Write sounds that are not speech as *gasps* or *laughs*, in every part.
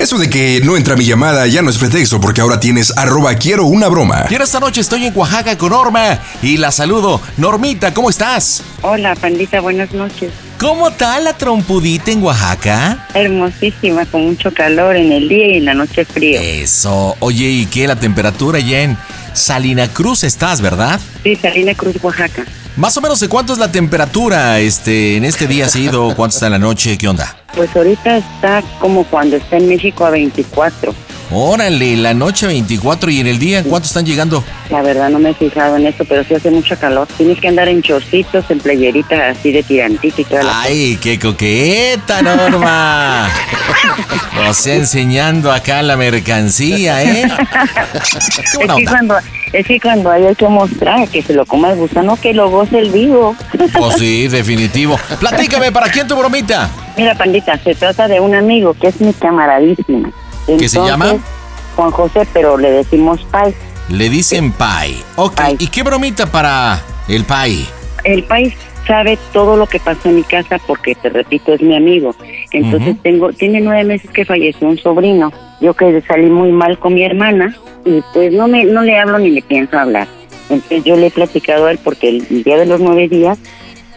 Eso de que no entra mi llamada ya no es pretexto porque ahora tienes arroba quiero una broma. Y esta noche estoy en Oaxaca con Norma y la saludo. Normita, ¿cómo estás? Hola, pandita, buenas noches. ¿Cómo está la trompudita en Oaxaca? Hermosísima, con mucho calor en el día y en la noche frío. Eso. Oye, ¿y qué la temperatura ya en Salina Cruz estás, verdad? Sí, Salina Cruz, Oaxaca. Más o menos de cuánto es la temperatura este en este día ha sido, cuánto está en la noche, ¿qué onda? Pues ahorita está como cuando está en México a 24. Órale, la noche 24 y en el día, ¿en cuánto están llegando? La verdad no me he fijado en eso, pero sí hace mucho calor. Tienes que andar en chorcitos, en playerita así de tirantito y toda la Ay, qué coqueta, Norma. *laughs* o sea, enseñando acá la mercancía, ¿eh? Es, que cuando, es que cuando hay que mostrar que se lo coma el gusano, que lo goce el vivo. Oh, sí, definitivo. *laughs* Platícame, ¿para quién tu bromita? Mira, pandita, se trata de un amigo que es mi camaradísima. ¿Qué se llama? Juan José, pero le decimos Pai. Le dicen Pai. Ok, Pai. ¿y qué bromita para el Pai? El Pai sabe todo lo que pasó en mi casa porque, te repito, es mi amigo. Entonces tengo, tiene nueve meses que falleció un sobrino. Yo que salí muy mal con mi hermana y pues no me, no le hablo ni le pienso hablar. Entonces yo le he platicado a él porque el día de los nueve días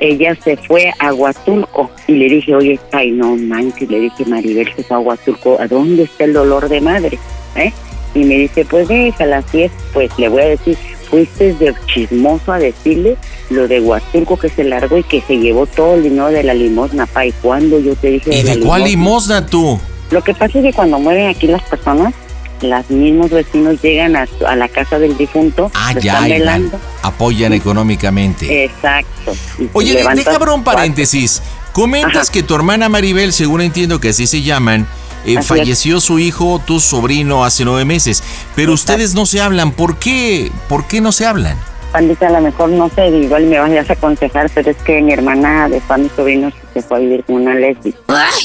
ella se fue a Huatulco y le dije, oye, ay, no manches, le dije, Maribel se fue a Huatulco, ¿a dónde está el dolor de madre? ¿Eh? Y me dice, pues déjala, así es, pues le voy a decir, fuiste de chismoso a decirle lo de Huatulco que se largó y que se llevó todo el dinero de la limosna, pa, ¿y cuándo yo te dije ¿Y de cuál limosna tú? Lo que pasa es que cuando mueren aquí las personas, los mismos vecinos llegan a, a la casa del difunto, Ah, ya, están y velando. apoyan económicamente. Exacto. Oye, deja abrir un paréntesis. Comentas Ajá. que tu hermana Maribel, según entiendo que así se llaman, eh, es. falleció su hijo, tu sobrino, hace nueve meses. Pero Exacto. ustedes no se hablan. ¿Por qué? ¿Por qué no se hablan? Pandita, a lo mejor no sé, igual me vayas a aconsejar, pero es que mi hermana dejó a mis sobrinos se fue a vivir con una lesbi.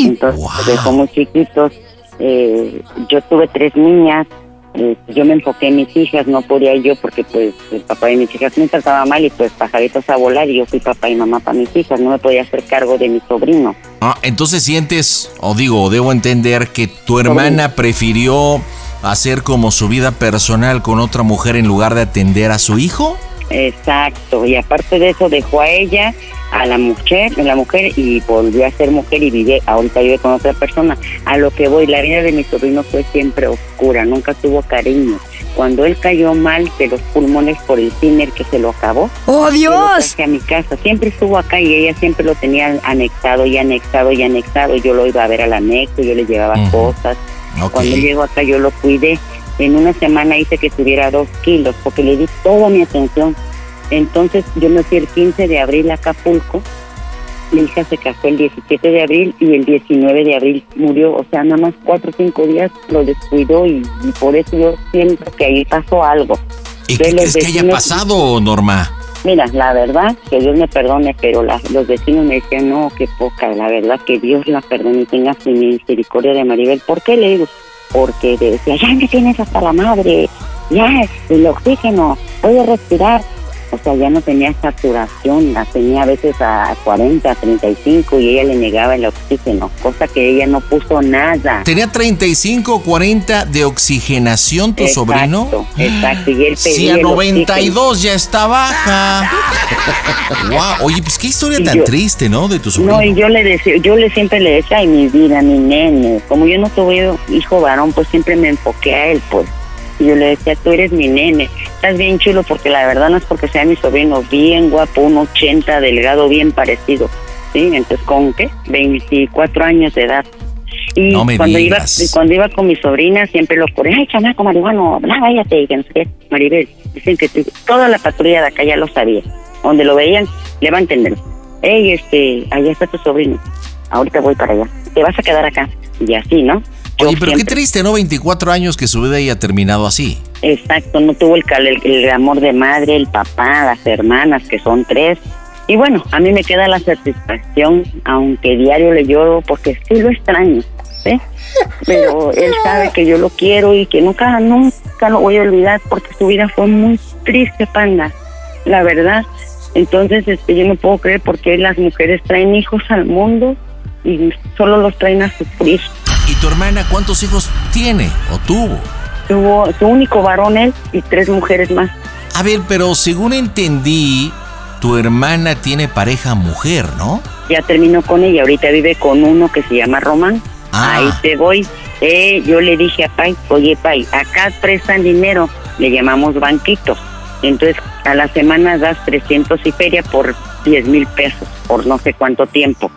Entonces Wow. dejó muy chiquitos. Eh, yo tuve tres niñas. eh, yo me enfoqué en mis hijas, no podía yo porque pues el papá de mis hijas me trataba mal y pues pajaritos a volar y yo fui papá y mamá para mis hijas, no me podía hacer cargo de mi sobrino. Ah, entonces sientes, o digo, debo entender que tu hermana prefirió hacer como su vida personal con otra mujer en lugar de atender a su hijo. Exacto, y aparte de eso dejó a ella, a la mujer, a la mujer y volvió a ser mujer y vive, ahorita vive con otra persona. A lo que voy, la vida de mi sobrino fue siempre oscura, nunca tuvo cariño. Cuando él cayó mal de los pulmones por el tiner que se lo acabó, ¡Oh, Dios! a mi casa, siempre estuvo acá y ella siempre lo tenía anexado y anexado y anexado. Yo lo iba a ver al anexo, yo le llevaba cosas. Ok. Cuando llegó acá yo lo cuidé. En una semana hice que tuviera dos kilos porque le di toda mi atención. Entonces yo me fui el 15 de abril a Acapulco. Mi hija se casó el 17 de abril y el 19 de abril murió. O sea, nada más cuatro o cinco días lo descuidó y, y por eso yo siento que ahí pasó algo. ¿Y de qué crees que haya vecinos- pasado, Norma? Mira, la verdad, que Dios me perdone, pero la- los vecinos me decían, no, qué poca, la verdad, que Dios la perdone y tenga su misericordia de Maribel. ¿Por qué le digo? Porque decía, ya me tienes hasta la madre, ya, el oxígeno, puedo respirar. O sea, ya no tenía saturación, la tenía a veces a 40, 35 y ella le negaba el oxígeno, cosa que ella no puso nada. ¿Tenía 35, 40 de oxigenación tu sobrino? Exacto, y él pedía *gasps* Si a 92 ya está baja. *laughs* wow, oye, pues qué historia tan triste, ¿no? De tu sobrino. No, y yo le decía, yo le siempre le decía, ay, mi vida, mi nene, como yo no tuve hijo varón, pues siempre me enfoqué a él, pues. Y yo le decía, tú eres mi nene, estás bien chulo porque la verdad no es porque sea mi sobrino, bien guapo, un 80, delgado, bien parecido. ¿Sí? Entonces, ¿con qué? 24 años de edad. Y cuando iba cuando iba con mi sobrina siempre lo corría, ay chamaco marihuano, no váyate, que no sé qué. Maribel, dicen que toda la patrulla de acá ya lo sabía. Donde lo veían, le va a entender. Ey, este, allá está tu sobrino. Ahorita voy para allá. Te vas a quedar acá. Y así, ¿no? Oye, pero qué triste, ¿no? 24 años que su vida haya terminado así. Exacto, no tuvo el, el, amor de madre, el papá, las hermanas, que son tres. Y bueno, a mí me queda la satisfacción, aunque diario le lloro, porque sí lo extraño, ¿sí? Pero él sabe que yo lo quiero y que nunca, nunca lo voy a olvidar porque su vida fue muy triste, panda, la verdad. Entonces, este, yo no puedo creer por qué las mujeres traen hijos al mundo y solo los traen a sufrir. ¿Y tu hermana cuántos hijos tiene o tuvo? Tuvo su único varón él y tres mujeres más. A ver, pero según entendí, tu hermana tiene pareja mujer, ¿no? Ya terminó con ella, ahorita vive con uno que se llama Román. Ah. Ahí te voy. Eh, yo le dije a Pai, oye Pai, acá prestan dinero, le llamamos banquitos. Entonces a la semana das 300 y feria por 10 mil pesos, por no sé cuánto tiempo.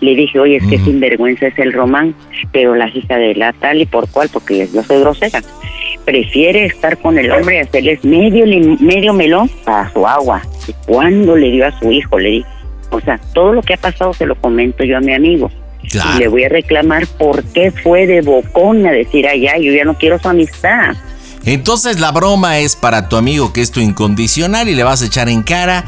Le dije, oye, es que sin vergüenza es el román, pero la hija de la tal y por cuál, porque yo soy grosera. Prefiere estar con el hombre y hacerles medio, medio melón para su agua. ¿Y cuándo le dio a su hijo? Le dije. O sea, todo lo que ha pasado se lo comento yo a mi amigo. Y le voy a reclamar por qué fue de bocón a decir, allá, yo ya no quiero su amistad. Entonces la broma es para tu amigo que es tu incondicional y le vas a echar en cara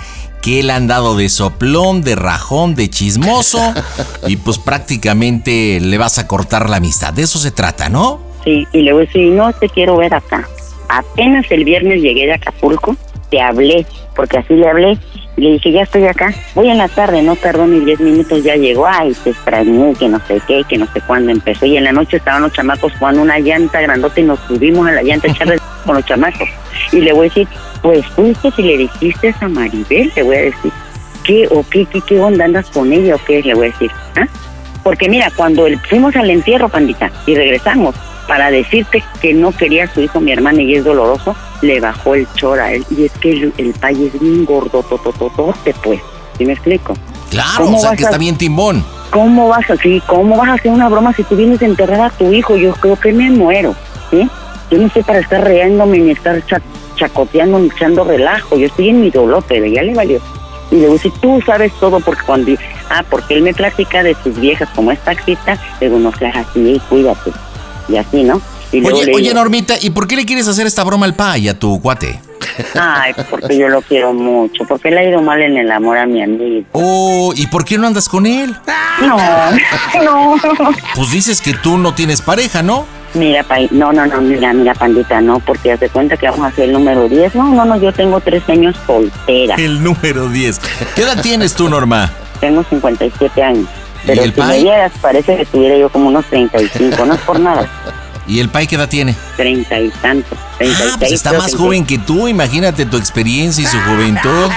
que él ha andado de soplón, de rajón, de chismoso *laughs* y pues prácticamente le vas a cortar la amistad. De eso se trata, ¿no? Sí, y le voy a decir, no te quiero ver acá. Apenas el viernes llegué de Acapulco, te hablé, porque así le hablé, y le dije, ya estoy acá, voy en la tarde, no tardó ni 10 minutos, ya llegó, ay, te extrañé, que no sé qué, que no sé cuándo empezó, y en la noche estaban los chamacos jugando una llanta grandota y nos subimos a la llanta a *laughs* con los chamacos. Y le voy a decir, pues justo si le dijiste a Maribel, te voy a decir, ¿qué o qué, qué, qué onda andas con ella o qué? Le voy a decir, ¿ah? Porque mira, cuando fuimos al entierro, pandita, y regresamos, para decirte que no quería a su hijo, mi hermana, y es doloroso, le bajó el chor a él. Y es que el, el país es bien gordo, totototote, pues. ¿Sí me explico? Claro, o sea que está bien timbón. ¿Cómo vas a, sí, cómo vas a hacer una broma si tú vienes a enterrar a tu hijo? Yo creo que me muero, ¿sí? Yo no sé para estar reándome ni estar chacoteando echando relajo. Yo estoy en mi dolor, pero ya le valió. Y le digo, si tú sabes todo, porque cuando... Ah, porque él me platica de sus viejas como es taxista, le digo, no seas así, cuídate. Y así, ¿no? oye, oye, Normita, ¿y por qué le quieres hacer esta broma al pay a tu cuate? Ay, porque yo lo quiero mucho, porque le ha ido mal en el amor a mi amigo. Oh, ¿y por qué no andas con él? No, *laughs* no. Pues dices que tú no tienes pareja, ¿no? Mira, pay, no, no, no, mira, mira, pandita, no, porque hace cuenta que vamos a hacer el número 10. No, no, no, yo tengo tres años soltera. El número 10. ¿Qué edad tienes tú, Norma? Tengo 57 años. Pero ¿Y el si me vieras, parece que tuviera yo como unos 35, no es por nada. ¿Y el Pai qué edad tiene? Treinta y tantos. Ah, pues está más joven que tú, imagínate tu experiencia y su juventud.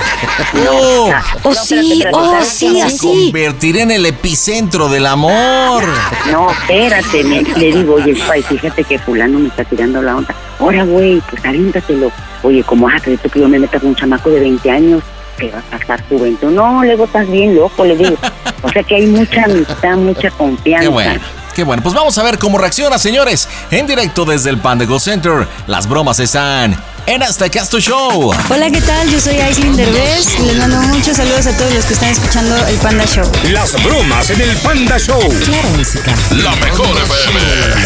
¡Oh! oh sí, oh, sí, Se convertirá en el epicentro del amor. No, espérate, le digo, oye, Pai, fíjate que fulano me está tirando la onda. Ahora, güey, pues aviéntatelo. Oye, ¿cómo has creído que yo me meta con un chamaco de 20 años? que va a pasar juventud. No, luego estás bien loco, le digo. O sea que hay mucha amistad, mucha *laughs* confianza. Qué bueno. Qué bueno, pues vamos a ver cómo reacciona, señores. En directo desde el Panda Center. Las bromas están en Hasta Casto Show. Hola, ¿qué tal? Yo soy Aislinn Derbez. Les mando muchos saludos a todos los que están escuchando el Panda Show. Las bromas en el Panda Show. Claro, música. La mejor FM.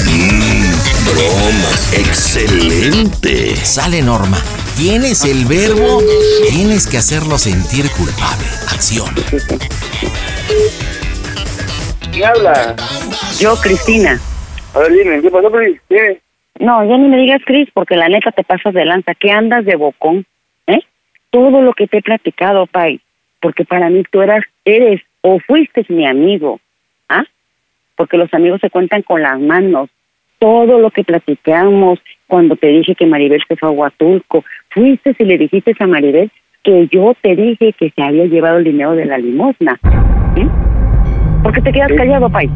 Mm, bromas. Excelente. Sale Norma. Tienes el verbo, tienes que hacerlo sentir culpable. Acción. ¿Quién habla? Yo, Cristina. A ver, dime, ¿qué pasó, Cris? No, ya ni me digas, Cris, porque la neta te pasas de lanza. ¿Qué andas de bocón? ¿Eh? todo lo que te he platicado, Pai, porque para mí tú eras, eres o fuiste mi amigo, ¿ah? Porque los amigos se cuentan con las manos. Todo lo que platicamos cuando te dije que Maribel se fue a Huatulco, fuiste y le dijiste a Maribel que yo te dije que se había llevado el dinero de la limosna. ¿eh? ¿Por qué te quedas callado, Pai?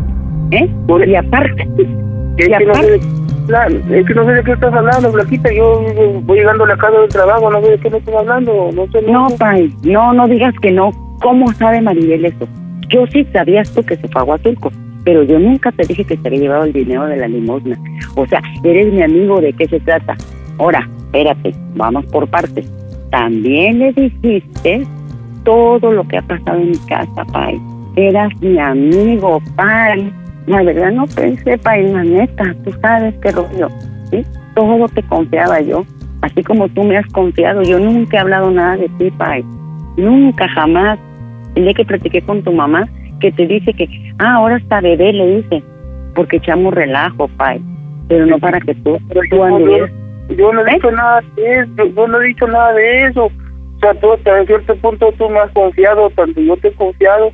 ¿Eh? Y aparte, *laughs* Es y que, no sé, aparte, de- es que no sé de qué estás hablando, Blanquita. Yo voy llegando a la casa del trabajo, no sé de qué me estás hablando. No sé. no, Pai, no, no digas que no. ¿Cómo sabe Maribel eso? Yo sí sabías tú que se fue a Huatulco, pero yo nunca te dije que se había llevado el dinero de la limosna. O sea, eres mi amigo, ¿de qué se trata? Ahora, espérate, vamos por partes. También le dijiste todo lo que ha pasado en mi casa, Pai. Eras mi amigo, Pai. La verdad no pensé, Pai, la neta. Tú sabes qué rollo, ¿sí? Todo te confiaba yo. Así como tú me has confiado, yo nunca he hablado nada de ti, Pai. Nunca, jamás. El día que platiqué con tu mamá, que te dice que, ah, ahora está bebé, le dice, porque echamos relajo, Pai. Pero no para que tú, Pero tú yo, anduvieras. yo, yo no he ¿Eh? dicho nada de eso, yo no he dicho nada de eso. O sea, tú hasta cierto punto tú me has confiado, tanto yo te he confiado.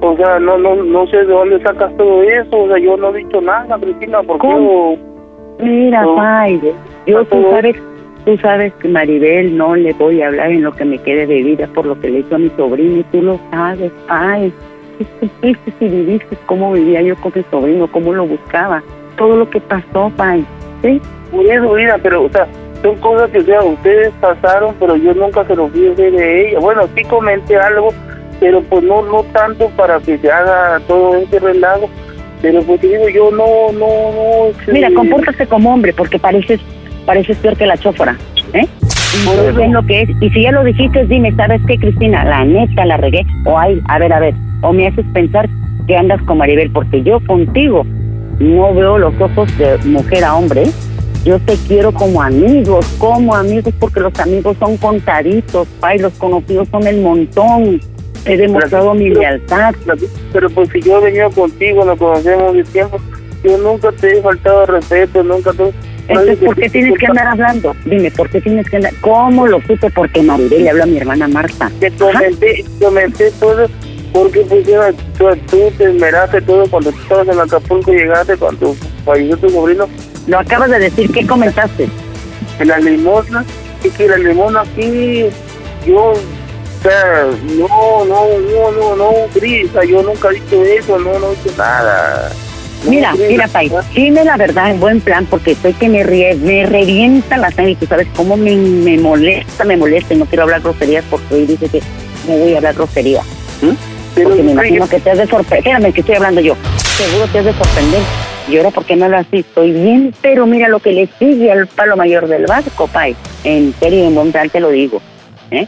O sea, no no no sé de dónde sacas todo eso. O sea, yo no he dicho nada, Cristina, porque ¿Cómo? yo... Mira, No. Yo tú sabes, tú sabes que Maribel no le voy a hablar en lo que me quede de vida por lo que le hizo a mi sobrino y tú lo sabes, Pai. ¿Qué si viviste cómo vivía yo con mi sobrino, cómo lo buscaba? Todo lo que pasó, Pai. ¿Sí? Por eso, mira, pero, o sea, son cosas que, o sea, ustedes pasaron, pero yo nunca se los vi de ella. Bueno, sí comenté algo, pero pues no no tanto para que se haga todo ese relajo. Pero pues digo, yo no, no, no... este, Mira, compórtase como hombre porque pareces pareces peor que la chófora, ¿eh? Y Por yo eso. sé lo que es. Y si ya lo dijiste, dime, ¿sabes qué, Cristina? La neta la regué. O ay, a ver, a ver. O me haces pensar que andas con Maribel porque yo contigo no veo los ojos de mujer a hombre. ¿eh? Yo te quiero como amigos, como amigos, porque los amigos son contaditos, pay, los conocidos son el montón. He demostrado mi lealtad. Pero pues si yo he venido contigo, nos conocemos de tiempo, yo nunca te he faltado respeto, nunca te... Entonces, ¿por qué tienes que andar hablando? Dime, ¿por qué tienes que andar? ¿Cómo lo supe? Porque Maribel le habló a mi hermana Marta. Te comenté, comenté todo, porque pues ya, tú, tú te esmeraste todo cuando tú estabas en Acapulco, llegaste cuando falleció tu sobrino, Lo acabas de decir, ¿qué comentaste? en la limosna, y que la limosna aquí, yo, sea, no, no, no, no, no, sea, yo nunca he dicho eso, no, no he dicho nada. No, Mira, mira, Pai, dime la verdad en buen plan, porque sé que me, rie- me revienta la sangre y tú sabes cómo me, me molesta, me molesta y no quiero hablar groserías porque hoy dice que no voy a hablar grosería. ¿m? Pero, Porque me imagino que te has de sorprender. Espérame, que estoy hablando yo. Seguro te has de sorprender. Y ahora, ¿por qué no hablas así? Estoy bien, pero mira lo que le sigue al palo mayor del vasco, Pai. En serio, en buen plan te lo digo. ¿eh?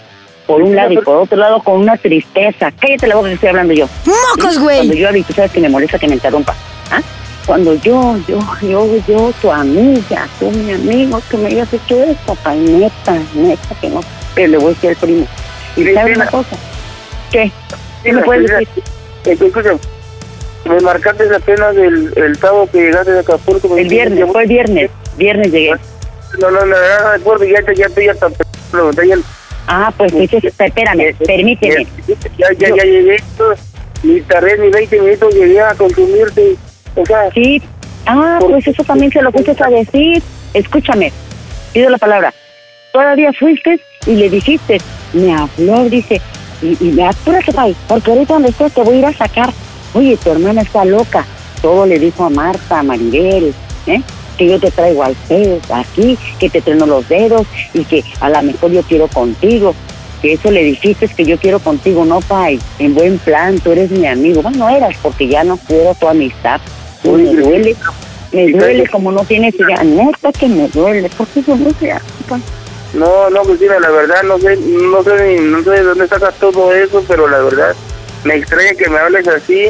Por un lado y por otro lado con una tristeza. Cállate la boca que estoy hablando yo. ¡Mocos, Cuando güey! yo hablo, tú sabes que me molesta que me interrumpa. ¿ah? Cuando yo, yo, yo, yo, tu amiga, tú mi amigo, que me hayas hecho esto, pa, neta, neta que no. Pero le voy a decir al primo. Y Sí, sabes sí, una cosa. ¿Qué? ¿Qué me puedes decir? eh, escucha, me marcaste apenas el, el sábado que llegaste de Acapulco. El viernes, ya- fue el viernes. Viernes llegué. No, no, no, no, recuerdo, ya te, ya te, ya te, pregunté, ya, Ah, pues dices, espérame, permíteme. ya, ya, ya llegué, ni tardé ni 20 minutos, llegué a consumirte, o sea, Sí. Ah, pues eso también se lo fuiste a decir. Escúchame, pido la palabra. Todavía fuiste y le dijiste, me habló, dice, y, y me apúrate, pai, porque ahorita donde estés te voy a ir a sacar. Oye, tu hermana está loca. Todo le dijo a Marta, a Maribel, ¿eh? Que yo te traigo al pez aquí, que te treno los dedos y que a lo mejor yo quiero contigo. Que eso le dijiste que yo quiero contigo, no, pai. En buen plan, tú eres mi amigo. Bueno, eras porque ya no quiero tu amistad. Tú me duele, me duele como no tienes idea. Neta que me duele, porque yo no sé. no, no, Cristina, la verdad, no sé, no sé, ni- no sé de dónde sacas todo eso, pero la verdad, me extraña que me hables así,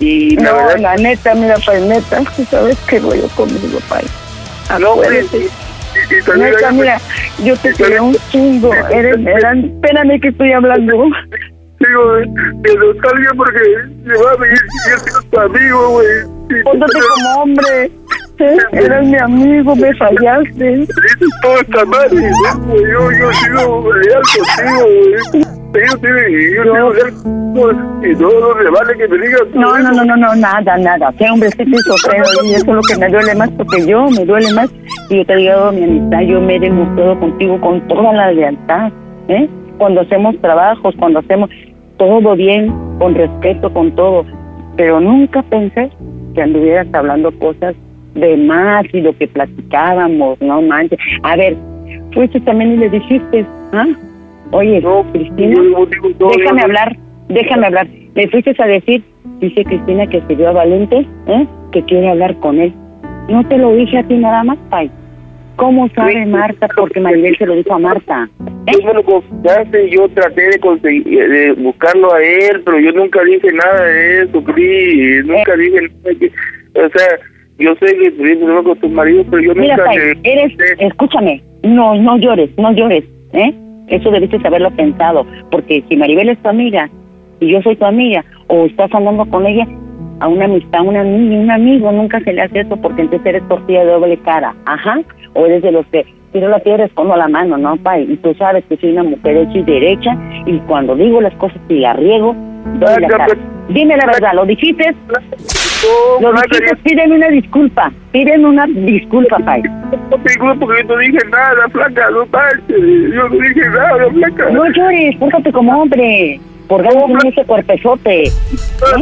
y la No, verdad, la neta, mira, pai, neta, tú sabes que rollo conmigo, pai. no, pues, y, y- y también, Neta, oye, mira, yo te quiero un chingo. Eres, eran, espérame que estoy hablando. *laughs* digo, que no está bien porque se va a venir, yo soy tu amigo, güey. Póntate como hombre. fallaste, eras mi amigo, me fallaste. Todo está mal, y yo, yo he sido leal contigo, ellos tienen, y no, no vale que me digas tú No, no, eso. no, no, no, nada, nada. Qué hombrecito y sofrero. Y eso es lo que me duele más porque yo me duele más. Y yo te digo, mi amistad, yo me he demostrado contigo con toda la lealtad. ¿eh? Cuando hacemos trabajos, cuando hacemos todo bien, con respeto, con todo. Pero nunca pensé que anduvieras hablando cosas de más y lo que platicábamos, no manches. A ver, fuiste también y le dijiste, ¿ah? Oye, No, Cristina, yo digo, no, déjame yo- hablar, déjame hablar. Le fuiste a decir, dice Cristina que se dio a Valente, ¿eh? que quiere hablar con él. No te lo dije a ti nada más, Pai. ¿Cómo sabe Marta? Porque Maribel se lo dijo a Marta. ¿eh? Me lo confiaste, yo traté de conseguir, de buscarlo a él, pero yo nunca dije nada de eso, Cris, nunca dije nada que, o sea, yo sé que tuviste con tu marido, pero yo Mira, nunca Pai, eres, escúchame, no, no llores, no llores, ¿eh? Eso debiste haberlo pensado, porque si Maribel es tu amiga y yo soy tu amiga, o estás andando con ella, a una amistad, una amiga, un amigo, nunca se le hace eso porque entonces eres tortilla de doble cara, ajá, o eres de los que tiro la piedra escondo la mano, ¿no, Pai? Y tú sabes que soy una mujer hecha y derecha, y cuando digo las cosas y las riego, doy la Blanca, cara. pues- Dime la verdad, ¿lo dijiste? No, Lo Blanca, dijiste, pídeme una disculpa, pídeme una disculpa, Pai. no digo porque yo no dije nada, flaca, no manches, yo no dije nada, flaca. No llores, pórtate como hombre. Por ganas tiene ese cuerpezote. ¿eh?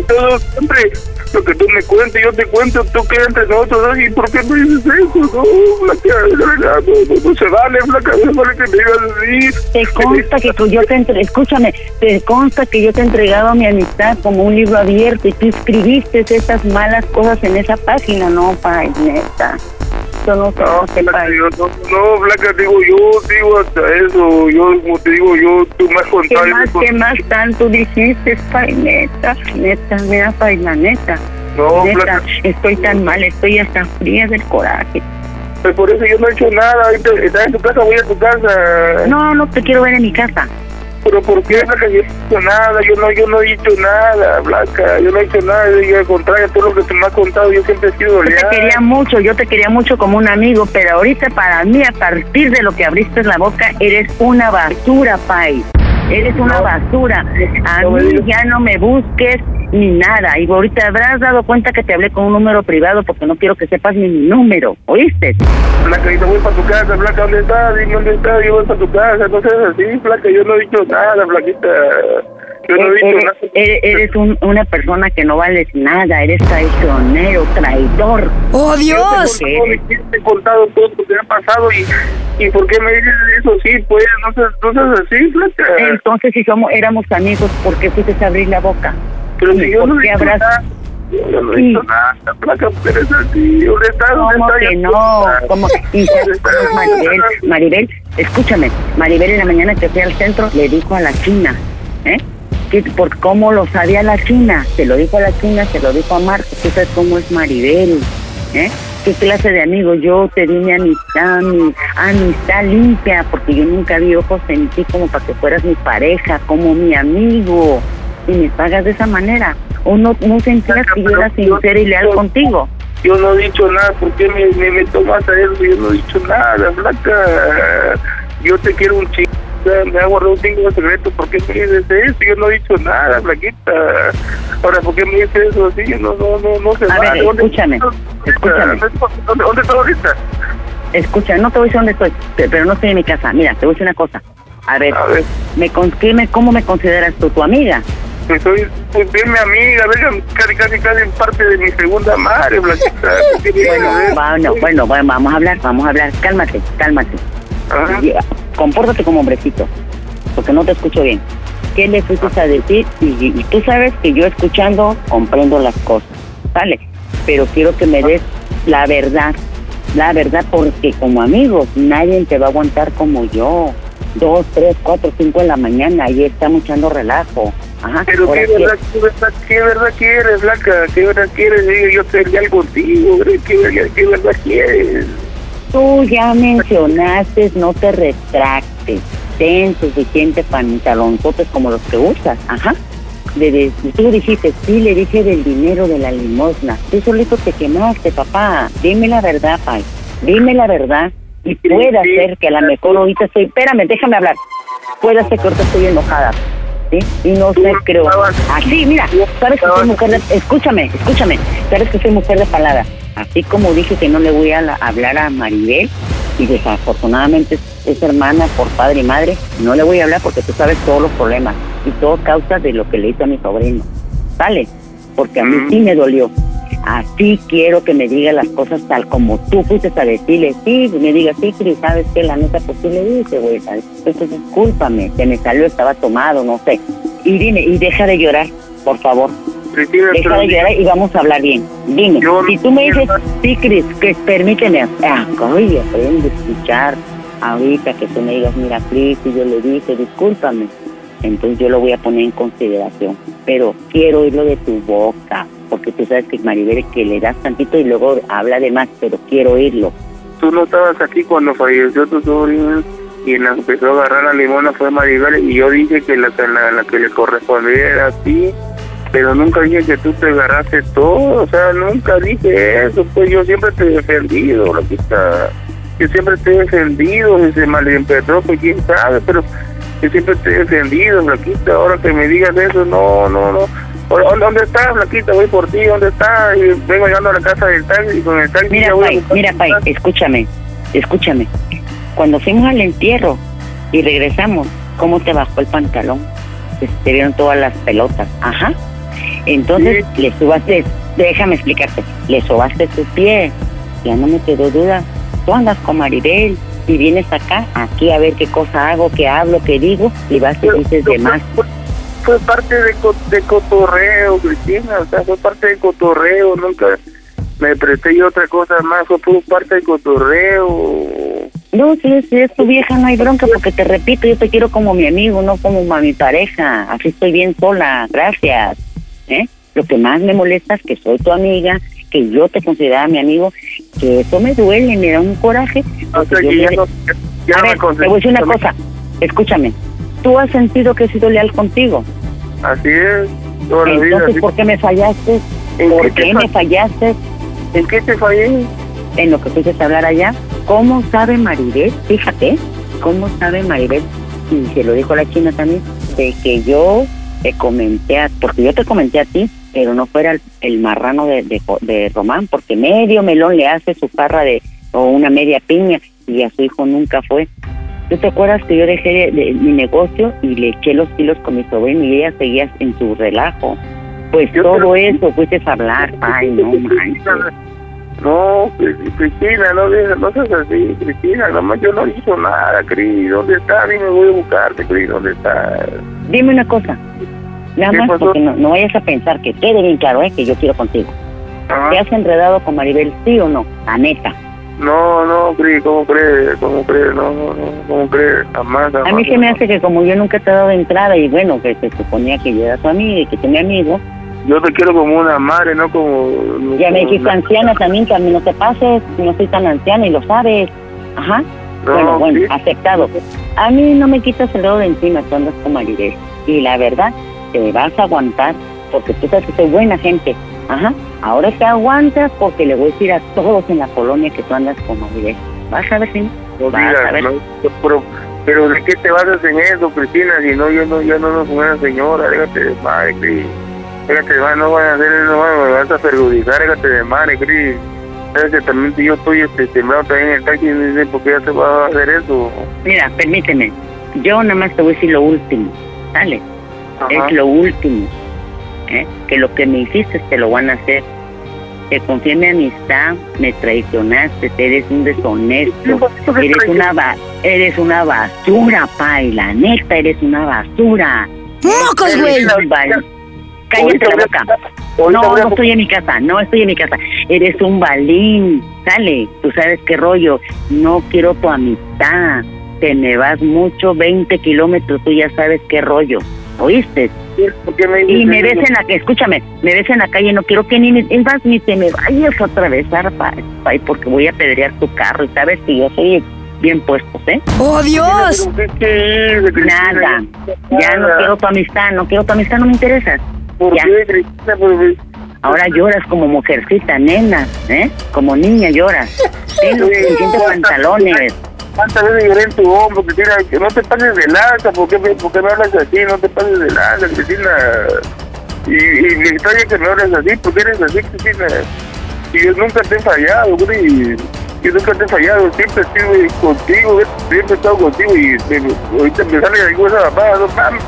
Todo siempre lo que tú me cuentes, yo te cuento, tú quedas entre nosotros ¿y por qué me dices eso? No, flaca, de verdad, no, no, no se vale, flaca, no vale que me digas así. Te consta que tú- yo te entre, escúchame, te consta que yo te he entregado mi amistad como un libro abierto y tú escribiste esas malas cosas en esa página, no, Pai, neta. Yo no sé No, qué, yo no, no, flaca, digo, yo digo hasta eso, yo, como te digo, yo, tú me has ¿Qué contado más, eso. qué más tanto dijiste, Pai, neta? Neta, mira, Pai, la neta. No, Neta, flaca, estoy tan mal, estoy hasta fría del coraje. pues por eso yo no he hecho nada, ahorita estás en tu casa, voy a tu casa. No, no te quiero ver en mi casa. Pero ¿por qué, Blanca? Yo no he hecho nada, yo no, yo no he dicho nada, Blanca, yo no he hecho nada, y al contrario, todo lo que tú me has contado, yo siempre he sido Yo te leal. quería mucho, yo te quería mucho como un amigo, pero ahorita para mí, a partir de lo que abriste la boca, eres una basura, Pai. Eres una basura. A mí ya no me busques ni nada. Y ahorita habrás dado cuenta que te hablé con un número privado porque no quiero que sepas ni mi número. ¿Oíste? Blanca, yo voy para tu casa, Blanca, ¿dónde estás? Dime dónde estás, yo voy para tu casa, no seas así, Blanca, yo no he dicho nada, Blanquita, yo no he dicho Eres, nada. eres- eres un- una persona que no vales nada. Eres traicionero, traidor. ¡Oh, Dios! Yo te he contado, te he contado todo lo que ha pasado y, y ¿por qué me dices eso? Sí, pues, no seas, no seas así, Blanca. Entonces, si somos, éramos amigos, ¿por qué fuiste a abrir la boca? Pero si yo ¿por no he habrás- nada, yo no he Sí. dicho nada, Blanca, pero es así, ¿dónde estás? ¿Dónde ¿Cómo que no? ¿Cómo? ¿Y Maribel? Maribel, escúchame. Maribel en la mañana que fui al centro le dijo a la china, ¿eh? Que por cómo lo sabía la china. Se lo dijo a la china, se lo dijo a Marta. Tú sabes cómo es Maribel, ¿eh? ¿Qué clase de amigo? Yo te di mi amistad, mi amistad limpia, porque yo nunca vi ojos en ti como para que fueras mi pareja, como mi amigo. Y me pagas de esa manera. ¿O no, no sentías que yo era sincera y leal contigo? Yo no he dicho nada, ¿por qué me, me, me tomas a eso? Yo no he dicho nada, flaca. Yo te quiero un chico, me ha guardado un chingo de secretos, ¿por qué me dices eso? Yo no he dicho nada, flaquita. Ahora, ¿por qué me dices eso así? No, no, no, no se A ver, ¿Dónde- escúchame, ¿Dónde, escúchame. ¿Dónde, dónde estás ahorita? Escucha, no te voy a decir dónde estoy, pe- pero no estoy en mi casa. Mira, te voy a decir una cosa. A ver, A ver, me, con- ¿qué me- ¿cómo me consideras tú, tu amiga? pues soy, pues bien mi amiga, venga, casi, casi, casi parte de mi segunda madre, flaquita. ¿Qué quieres Bueno, saber? bueno, bueno, bueno, vamos a hablar, vamos a hablar. Cálmate, cálmate. Ajá. Ah, Compórtate como hombrecito, porque no te escucho bien. ¿Qué le fuiste a decir? Y, y- y tú sabes que yo escuchando comprendo las cosas, ¿vale? Pero quiero que me des la verdad, la verdad, porque como amigos nadie te va a aguantar como yo. Dos, tres, cuatro, cinco de la mañana y estamos echando relajo. Ajá. Pero qué verdad, qué verdad, qué verdad quieres, Blanca, qué verdad quieres, Digo, yo estoy leal contigo, qué qué verdad quieres. Tú ya mencionaste, no te retractes. Ten suficiente pantalonzotes como los que usas. Ajá. de, de- tú dijiste, sí, le dije del dinero de la limosna. Tú solito te quemaste, papá. Dime la verdad, pai. Dime la verdad. Y puede ser que a lo mejor ahorita estoy... Espérame, déjame hablar. Puede ser que ahorita estoy enojada. ¿Sí? Y no sé, creo... Así, mira, sabes que soy mujer de... Escúchame, escúchame. Sabes que soy mujer de palabra. Así como dije que no le voy a la- hablar a Maribel, y desafortunadamente es, es hermana por padre y madre, no le voy a hablar porque tú sabes todos los problemas y todo causa de lo que le hizo a mi sobrino. ¿Sale? Porque a mí sí me dolió. Así quiero que me diga las cosas tal como tú fuiste a decirle, sí, me diga, sí, Cris, ¿sabes qué? La neta, pues sí le dice, güey. Entonces, discúlpame, se me salió, estaba tomado, no sé. Y dime, y deja de llorar, por favor. Cristina, Deja de llorar y vamos a hablar bien. Dime, Yo- si tú me dices, sí, Cris, que permíteme, ah, oye, aprende a escuchar ahorita que tú me digas, mira, Cris, y yo le dije, discúlpame. Entonces yo lo voy a poner en consideración. Pero quiero oírlo de tu boca, porque tú sabes que Maribel que le das tantito y luego habla de más, pero quiero oírlo. tú no estabas aquí cuando falleció tu sobrino y la empezó a agarrar la limona fue Maribel y yo dije que la, la, la que le correspondía era a ti, pero nunca dije que tú te agarraste todo, o sea, nunca dije eso, pues yo siempre te he defendido, la quita, yo siempre te he defendido, si se malinterpretó, pues quién sabe, pero yo siempre te he defendido, Flaquita, ahora que me digas eso, no, no, no. ¿Dónde estás, Flaquita? Voy por ti, ¿dónde estás? Y vengo llegando a la casa del taxi y con el taxi Mira, Pai, mira, Pai, escúchame, escúchame. Cuando fuimos al entierro y regresamos, ¿cómo te bajó el pantalón? Te, te vieron todas las pelotas. Ajá. Entonces le subaste, déjame explicarte, le sobaste tu pie. Ya no me quedó duda. Tú andas con Maribel y vienes acá, aquí a ver qué cosa hago, qué hablo, qué digo, y vas y dices de más. Fue, parte de, co- de cotorreo, Cristina, o sea, fue parte de cotorreo, nunca me presté yo otra cosa más, fue por parte de cotorreo. No, si, si es tu vieja no hay bronca porque te repito, yo te quiero como mi amigo, no como a mi pareja. Así estoy bien sola, gracias. ¿eh? Lo que más me molesta es que soy tu amiga, que yo te consideraba mi amigo, que eso me duele, me da un coraje. O sea, yo que ya me- no, ya a no me ver, te voy a decir una cosa, escúchame. Tú has sentido que he sido leal contigo. Así es, toda la vida. Entonces, así. ¿por qué me fallaste? ¿En ¿Por qué me fallaste? ¿En qué te fallé? en lo que fuiste a hablar allá. ¿Cómo sabe Maribel? Fíjate, ¿cómo sabe Maribel? Y se lo dijo la china también, de que yo te comenté, a, porque yo te comenté a ti, pero no fuera el, el marrano de, de, de Román, porque medio melón le hace su parra de, o una media piña, y a su hijo nunca fue. ¿Tú te acuerdas que yo dejé de, de mi negocio y le eché los kilos con mi sobrino y ella seguía en su relajo? Pues Yo todo te- eso fuiste a hablar, ay, no manches. No, Cris- Cristina, no, no seas así, Cristina, nomás yo no hizo nada, Cris, ¿dónde está? Dime, voy a buscarte, Cris, ¿dónde está? Dime una cosa, nada ¿Qué más pasó? porque no, no vayas a pensar que quede bien claro, ¿eh? que yo quiero contigo. Ajá. ¿Te has enredado con Maribel, sí o no? La neta. No, no, Cris, ¿cómo crees? ¿Cómo crees? No, no, no, ¿cómo crees? Jamás, jamás. A mí se me hace que como yo nunca te he dado entrada y bueno, que se suponía que yo era tu amiga y que tú mi amigo, Yo te quiero como una madre, no como... ya me dijiste anciana también, que a mí no te pases, no soy tan anciana y lo sabes. Ajá. No, bueno, bueno, sí. aceptado. A mí no me quitas el dedo de encima tú andas con Maribel. Y la verdad, te vas a aguantar porque tú sabes que soy buena gente. Ajá. Ahora te aguantas porque le voy a decir a todos en la colonia que tú andas con Maribel. Vas a ver si no. Vas a ver. no, pero, pero ¿de qué te basas en eso, Cristina? Si no, yo no, yo no soy una señora, déjate de madre, Cris. Déjate de madre, no van a hacer eso, no me vas a perjudicar, déjate de madre, Cris. Sabes que también yo estoy este, temblado también en el taxi y me dicen, ¿por qué ya se va a hacer eso? Mira, permíteme. Yo nada más te voy a decir lo último. ¿Sale? Ajá. Es lo último. ¿Eh? Que lo que me hiciste te lo van a hacer. Te confié en mi amistad, me traicionaste, eres un deshonesto, eres una ba- eres una basura, Pai, la neta eres una basura. ¡Mocos, güey! Cállate la boca. No, no estoy en mi casa, no estoy en mi casa. Eres un balín, sale, tú sabes qué rollo. No quiero tu amistad. Te me vas mucho, 20 kilómetros, tú ya sabes qué rollo. ¿Oíste? ¿Por qué me Y me ves en la escúchame, me ves en la calle, no quiero que ni, es más, ni te me vayas a atravesar, Pai, Pai, porque voy a pedrear tu carro y sabes que yo soy bien puestos, ¿eh? ¡Oh, Dios! Nada. Ya no quiero tu amistad, no quiero tu amistad, no me interesas. ¿Por Ya. qué, Ahora lloras como mujercita, nena, ¿eh? Como niña lloras. *laughs* Ten los suficientes pantalones. ¿Cuántas veces lloré tu hombro, Cristina? Que no te pases de lanza, ¿por qué, por qué me hablas así? No te pases de lanza, Cristina. Y, y me extraña que me hables así, ¿por qué eres así, Cristina? Y yo nunca te he fallado, güey. Yo nunca te he fallado, siempre estuve contigo, siempre he estado contigo y me- ahorita me sale algo esa mamá, no mames.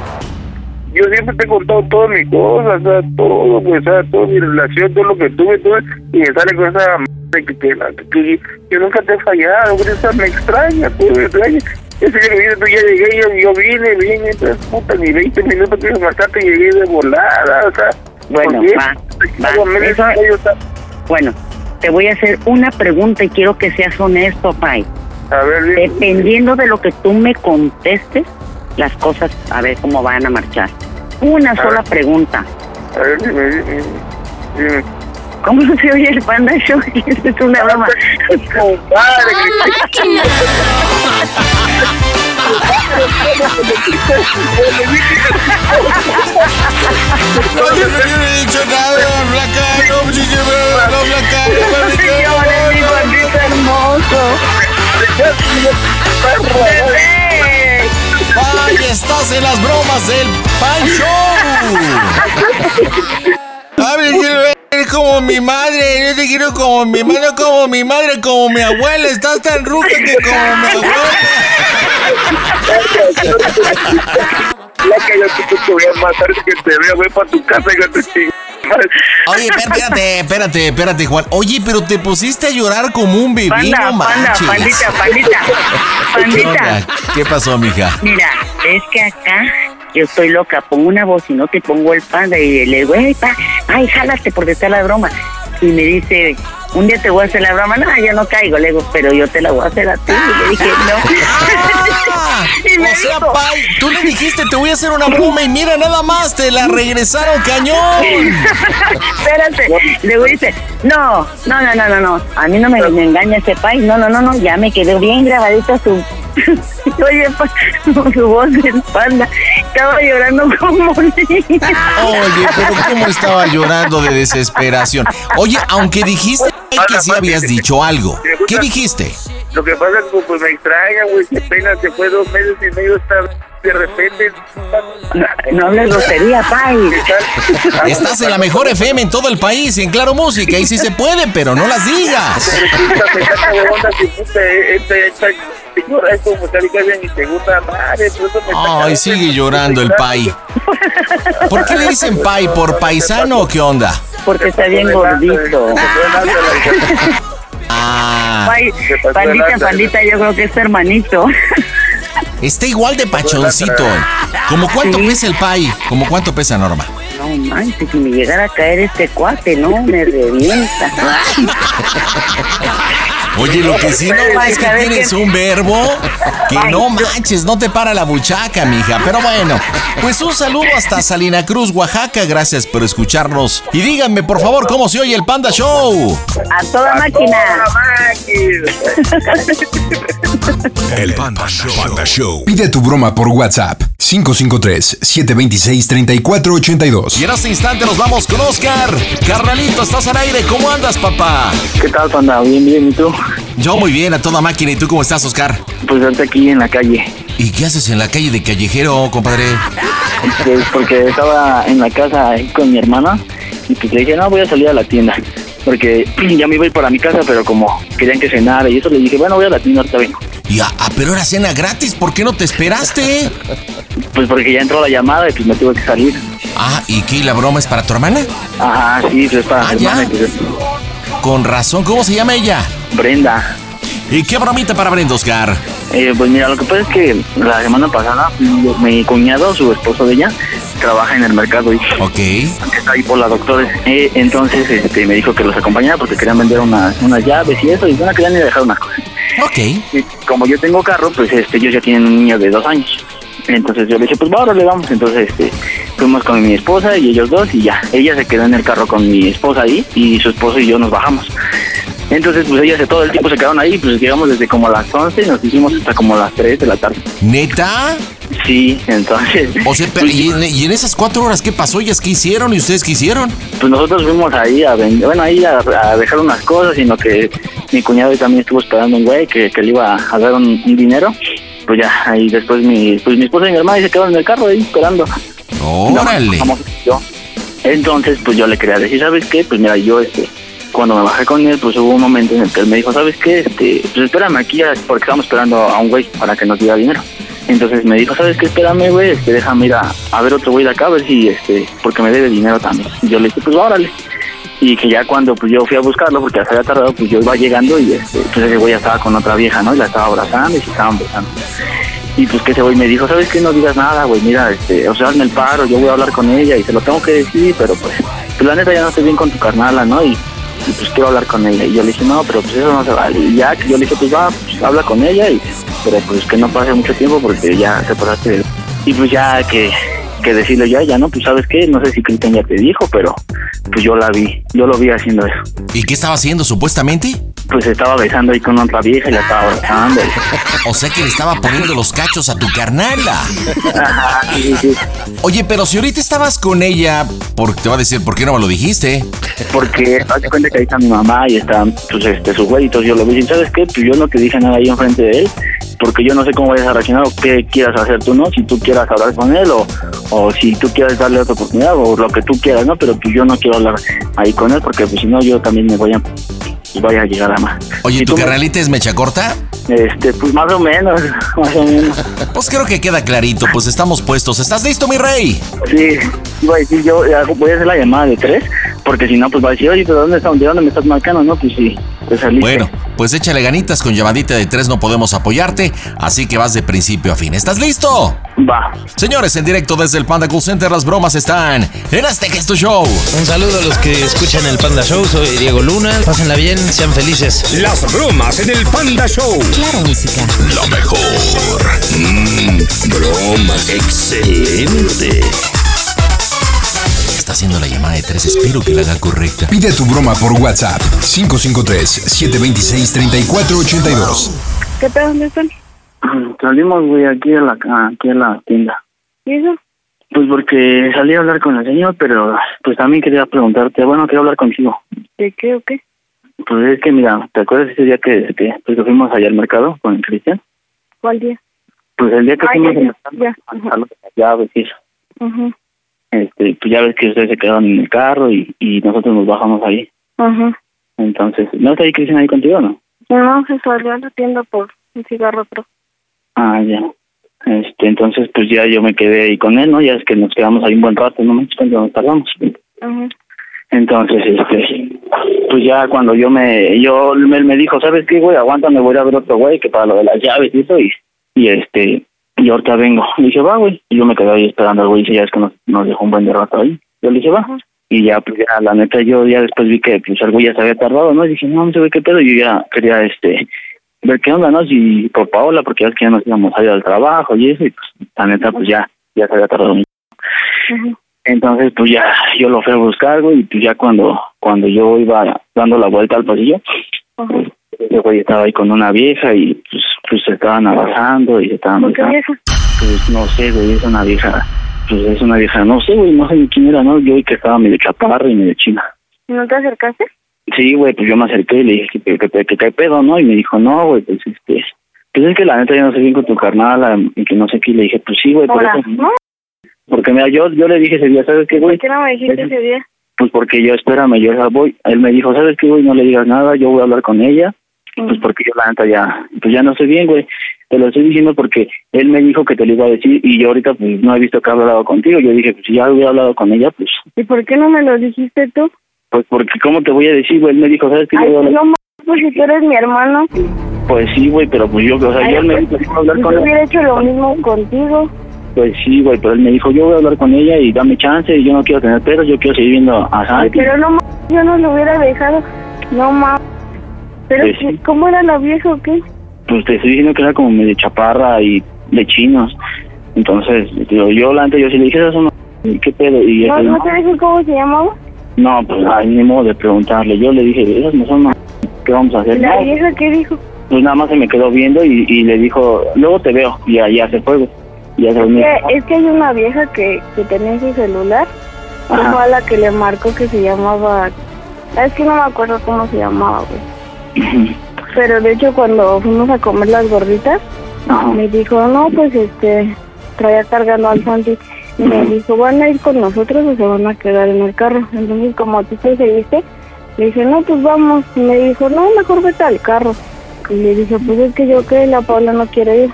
Yo siempre te he contado todas mis cosas, o sea, todo, pues, o toda mi relación, todo lo que tuve, todo, y me sale con esa madre que, que, que, que yo nunca te he fallado, güey, o sea, me extraña, pues, me extraña. Ese que tú ya llegué, yo, yo vine, vine, entonces, puta, ni 20 minutos que me mataste, llegué de volada, o sea. Bueno, ¿por va, va, eso- Bueno, te voy a hacer una pregunta y quiero que seas honesto, Pai. A ver. Dependiendo de lo que tú me contestes, las cosas a ver cómo van a marchar. Una sola pregunta. A ver, dime, dime. dime. ¿Cómo se oye el Panda Show? *laughs* Esta es una broma. Compadre, Cristina. No te he dicho nada, Blanca. No, chiquita, no, Blanca. Señores, mi gordito hermoso. Bebé. Ay, estás en las bromas del Pancho. *laughs* Ver como mi madre. Yo te quiero como mi madre, no como mi madre, como mi abuela. Estás tan ruca que como mi abuela. La que yo te, voy a matar que te vea, voy para tu casa y te. Oye, espérate, espérate, espérate, Juan. Oye, pero te pusiste a llorar como un bebé, Panda, no panda, manches. pandita, pandita. *laughs* ¿Qué Pandita. ¿Qué pasó, mija? Mira, es que acá yo estoy loca, pongo una voz y no te pongo el panda y le digo, "Ey, pa, ay, jálate porque está la broma. Y me dice, un día te voy a hacer la broma, no, yo no caigo, le digo, pero yo te la voy a hacer a ti. Y le dije, Ah, no. *laughs* y me o sea, dijo, Pai, tú le dijiste te voy a hacer una broma y mira nada más, te la regresaron cañón. *laughs* espérate. Luego dice, no, no, no, no, no, no, a mí no me, me engaña ese país, no, no, no, no, ya me quedó bien grabadita su... *laughs* Oye, su voz del panda, estaba llorando como niña. Oye, pero cómo estaba llorando de desesperación. Oye, aunque dijiste que sí habías dicho algo. ¿Qué dijiste? Lo que pasa es que pues, me extraña, güey, que apenas se fue dos meses y medio está de repente. No, hables grosería, Pai. Estás en la mejor FM en todo el país y en Claro Música y sí se puede, pero no las digas. Ay, sigue llorando el Pai. ¿Por qué le dicen Pai? ¿Por paisano o qué onda? Porque está bien gordito. Ah, Pai, pandita, pandita, yo creo que es hermanito. Está igual de pachoncito. ¿Cómo cuánto Sí. pesa el Pai? ¿Cómo cuánto pesa Norma? No manches, si me llegara a caer este cuate, no, me revienta. *laughs* Oye, lo que sí no es que ¿Sabes tienes un verbo que no manches, no te para la buchaca, mija. Pero bueno, pues un saludo hasta Salina Cruz, Oaxaca. Gracias por escucharnos. Y díganme, por favor, cómo se oye el Panda Show. A toda máquina. El Panda Show. Panda Show. Pide tu broma por WhatsApp 553-726-3482. Y en este instante nos vamos con Oscar. Carnalito, estás al aire. ¿Cómo andas, papá? ¿Qué tal, panda? Bien, bien, ¿y tú? Yo muy bien, a toda máquina. ¿Y tú cómo estás, Oscar? Pues ahorita aquí en la calle. ¿Y qué haces en la calle de callejero, compadre? Pues porque estaba en la casa con mi hermana y pues le dije, no, voy a salir a la tienda. Porque *clears throat* ya me iba a ir para mi casa, pero como querían que cenara y eso, le dije, bueno, voy a la tienda, ahorita vengo. Y ah, ah, pero era cena gratis. ¿Por qué no te esperaste? Pues porque ya entró la llamada y pues me tuve que salir. Ah, ¿y qué? ¿La broma es para tu hermana? Ajá, sí, pues es para Ah, mi hermana. ya. pues, Con razón, ¿cómo se llama ella? Brenda. ¿Y qué bromita para Brenda, Oscar? Eh, pues mira, lo que pasa es que la semana pasada mi cuñado, su esposo de ella, trabaja en el mercado y Ok. está ahí por la doctora. Eh, entonces este, me dijo que los acompañara porque querían vender una- unas llaves y eso, y no querían ni dejar unas cosas. Ok. Y como yo tengo carro, pues este, ellos ya tienen un niño de dos años. Entonces yo le dije, pues ahora le vamos. Entonces este, fuimos con mi esposa y ellos dos y ya. Ella se quedó en el carro con mi esposa ahí y su esposo y yo nos bajamos. Entonces, pues ellas de todo el tiempo se quedaron ahí, pues llegamos desde como las 11 y nos hicimos hasta como las 3 de la tarde. ¿Neta? Sí, entonces... O sea, pero, ¿y, en, y en esas cuatro horas qué pasó? ¿Ellas qué hicieron y ustedes qué hicieron? Pues nosotros fuimos ahí a vender, bueno, ahí a, a dejar unas cosas, sino que mi cuñado también estuvo esperando un güey que, que le iba a dar un, un dinero. Pues ya, ahí después mi, pues mi esposa y mi hermana se quedaron en el carro ahí esperando. Órale. Yo. Entonces, pues yo le quería decir, ¿sabes qué? Pues mira, yo, este, cuando me bajé con él, pues hubo un momento en el que él me dijo, ¿sabes qué? Este, pues espérame aquí, porque estamos esperando a un güey para que nos diera dinero. Entonces me dijo, ¿sabes qué? Espérame, güey, este, déjame ir a, ver otro güey de acá, a ver si, este, porque me debe dinero también. Y yo le dije, pues órale. Y que ya cuando pues yo fui a buscarlo, porque ya se había tardado, pues yo iba llegando y este, pues ese güey ya estaba con otra vieja, ¿no? Y la estaba abrazando y se estaban besando. Y pues que ese güey me dijo, ¿sabes qué? No digas nada, güey, mira, este, o sea, hazme el paro, yo voy a hablar con ella y se lo tengo que decir, pero pues, pues la neta ya no estoy bien con tu carnala, ¿no? Y, y, pues quiero hablar con ella. Y yo le dije, no, pero pues eso no se vale. Y ya que yo le dije, pues va, pues habla con ella, y pero pues que no pase mucho tiempo porque ya te pasaste. Y pues ya que, que decirle ya, ya no, pues sabes qué, no sé si Cristian ya te dijo, pero pues yo la vi, yo lo vi haciendo eso. ¿Y qué estaba haciendo supuestamente? Pues estaba besando ahí con otra vieja y la estaba abrazando. *laughs* O sea que le estaba poniendo los cachos a tu carnala. Ajá, sí, sí. Oye, pero si ahorita estabas con ella, por, te va a decir, ¿por qué no me lo dijiste? Porque haz de cuenta que ahí está mi mamá y está pues este su güey y todo, yo lo vi y ¿sabes qué? Pues yo no te dije nada ahí enfrente de él, porque yo no sé cómo vayas a reaccionar o qué quieras hacer tú, ¿no? Si tú quieras hablar con él o, o si tú quieres darle otra oportunidad o lo que tú quieras, ¿no? Pero pues yo no quiero hablar ahí con él porque pues si no yo también me voy a vaya a llegar a más. Oye, Si ¿tu tú me- carnalita es mecha corta? Este, pues más o menos, *laughs* más o menos. *laughs* Pues creo que queda clarito, pues estamos puestos. ¿Estás listo, mi rey? Sí, iba a decir yo, voy a hacer la llamada de tres, porque si no, pues va a decir, oye, pero ¿dónde, está, ¿de dónde me estás marcando? No, pues sí. Bueno, pues échale ganitas, con llamadita de tres no podemos apoyarte, así que vas de principio a fin. ¿Estás listo? Va. Señores, en directo desde el Panda Cool Center, las bromas están en este gesto show. Un saludo a los que escuchan el Panda Show. Soy Diego Luna. Pásenla bien, sean felices. Las bromas en el Panda Show. Claro, música. Lo mejor. Mm, bromas. Excelente. Está haciendo la llamada de tres, espero que la haga correcta. Pide tu broma por WhatsApp 553-726-3482. ¿Qué tal? ¿Dónde están? Salimos, güey, aquí a la, aquí a la tienda. ¿Y eso? Pues porque salí a hablar con el señor, pero pues también quería preguntarte, bueno, quería hablar contigo. ¿De qué o qué? Pues es que, mira, ¿te acuerdas ese día que, que, pues, que fuimos allá al mercado con el Cristian? ¿Cuál día? Pues el día que fuimos ya, al ya, mercado, ya, a ajá. dejar las llaves y eso. Ajá, Este, pues ya ves que ustedes se quedaron en el carro y, y nosotros nos bajamos ahí. ajá. Entonces, ¿no está ahí Cristian ahí contigo no? No, se salió a la tienda por un cigarro, pero... Ah, ya. Este, entonces, pues ya yo me quedé ahí con él, ¿no? Ya es que nos quedamos ahí un buen rato, no manches cuánto nos tardamos. Ajá. Entonces, este, pues ya cuando yo me, yo, él me, me dijo, ¿sabes qué, güey? Aguántame, voy a ver otro güey que para lo de las llaves y eso, y, y este, y ahorita vengo. Le dije, va, güey. Y yo me quedé ahí esperando al güey, y ya es que nos, nos dejó un buen de rato ahí. Yo le dije, va. Y ya, pues ya, la neta, yo ya después vi que, pues, el güey ya se había tardado, ¿no? Y dije, no, no sé, qué pedo. Y yo ya quería, este, ver qué onda, ¿no? Si por Paola, porque ya es que ya nos íbamos a ir al trabajo y eso, y pues, la neta, pues ya, ya se había tardado mucho. Ajá. Entonces, pues ya, yo lo fui a buscar, güey, y pues ya cuando, cuando yo iba dando la vuelta al pasillo. Ese güey estaba ahí con una vieja y pues, pues se estaban abrazando y se estaban ¿Por qué vieja? Pues no sé, güey, es una vieja, pues es una vieja, no sé, güey, no sé ni quién era, ¿no? Yo vi que estaba medio chaparra y medio china. ¿No te acercaste? Sí, güey, pues yo me acerqué y le dije que, que, que, pedo, ¿no? Y me dijo, no, güey, pues este, pues es que la neta yo no sé bien con tu carnal y que no sé qué. Y le dije, pues sí, güey, por eso. ¿no? Porque mira, yo, yo le dije ese día, ¿sabes qué, güey? ¿Por qué no me dijiste ese día? Pues porque yo, espérame, yo ya voy. Él me dijo, ¿sabes qué, güey? No le digas nada, yo voy a hablar con ella. Pues porque yo, la neta, ya, pues ya no sé bien, güey. Te lo estoy diciendo porque él me dijo que te lo iba a decir y yo ahorita, pues, no he visto que ha hablado contigo. Yo dije, pues, si ya había hablado con ella, pues, ¿Y por qué no me lo dijiste tú? pues, porque, ¿cómo te voy a decir, güey? Él me dijo, ¿sabes qué? Yo Ay, no mames, pues si tú eres mi hermano. Pues sí, güey, pero pues yo, o sea, Ay, yo él me pues, dijo hablar yo con ella. hubiera hecho lo mismo contigo. Pues sí, güey, pero él me dijo, yo voy a hablar con ella y dame chance y yo no quiero tener pedos, yo quiero seguir viendo a Santi. Pero no yo no lo hubiera dejado. No mames. Pero, Pues. ¿qué- ¿cómo era la vieja o qué? Pues te estoy diciendo que era como medio chaparra y de chinos. Entonces, yo la antes yo sí le dije, "Esas son ¿y ¿qué pedo? Y ¿No, eso, ¿No te dije cómo se llamaba? no, pues ay, ni modo de preguntarle. Yo le dije, esas no son ma- ¿qué ¿qué vamos a hacer? ¿La No, vieja qué dijo? pues nada más se me quedó viendo y, y le dijo, luego te veo, y ya se fue, durmió. Que- es que hay una vieja que, que tenía en su celular, que Ajá. fue a la que le marcó que se llamaba... Es que no me acuerdo cómo se llamaba, güey. Pero de hecho cuando fuimos a comer las gorditas, Ajá. me dijo, no, pues este, traía cargando al Santi. Y me dijo, ¿van a ir con nosotros o se van a quedar en el carro? Entonces como tú te seguiste, le dije, no, pues vamos. Y me dijo, no, mejor vete al carro. Y le dije, pues es que yo que la Paula no quiere ir.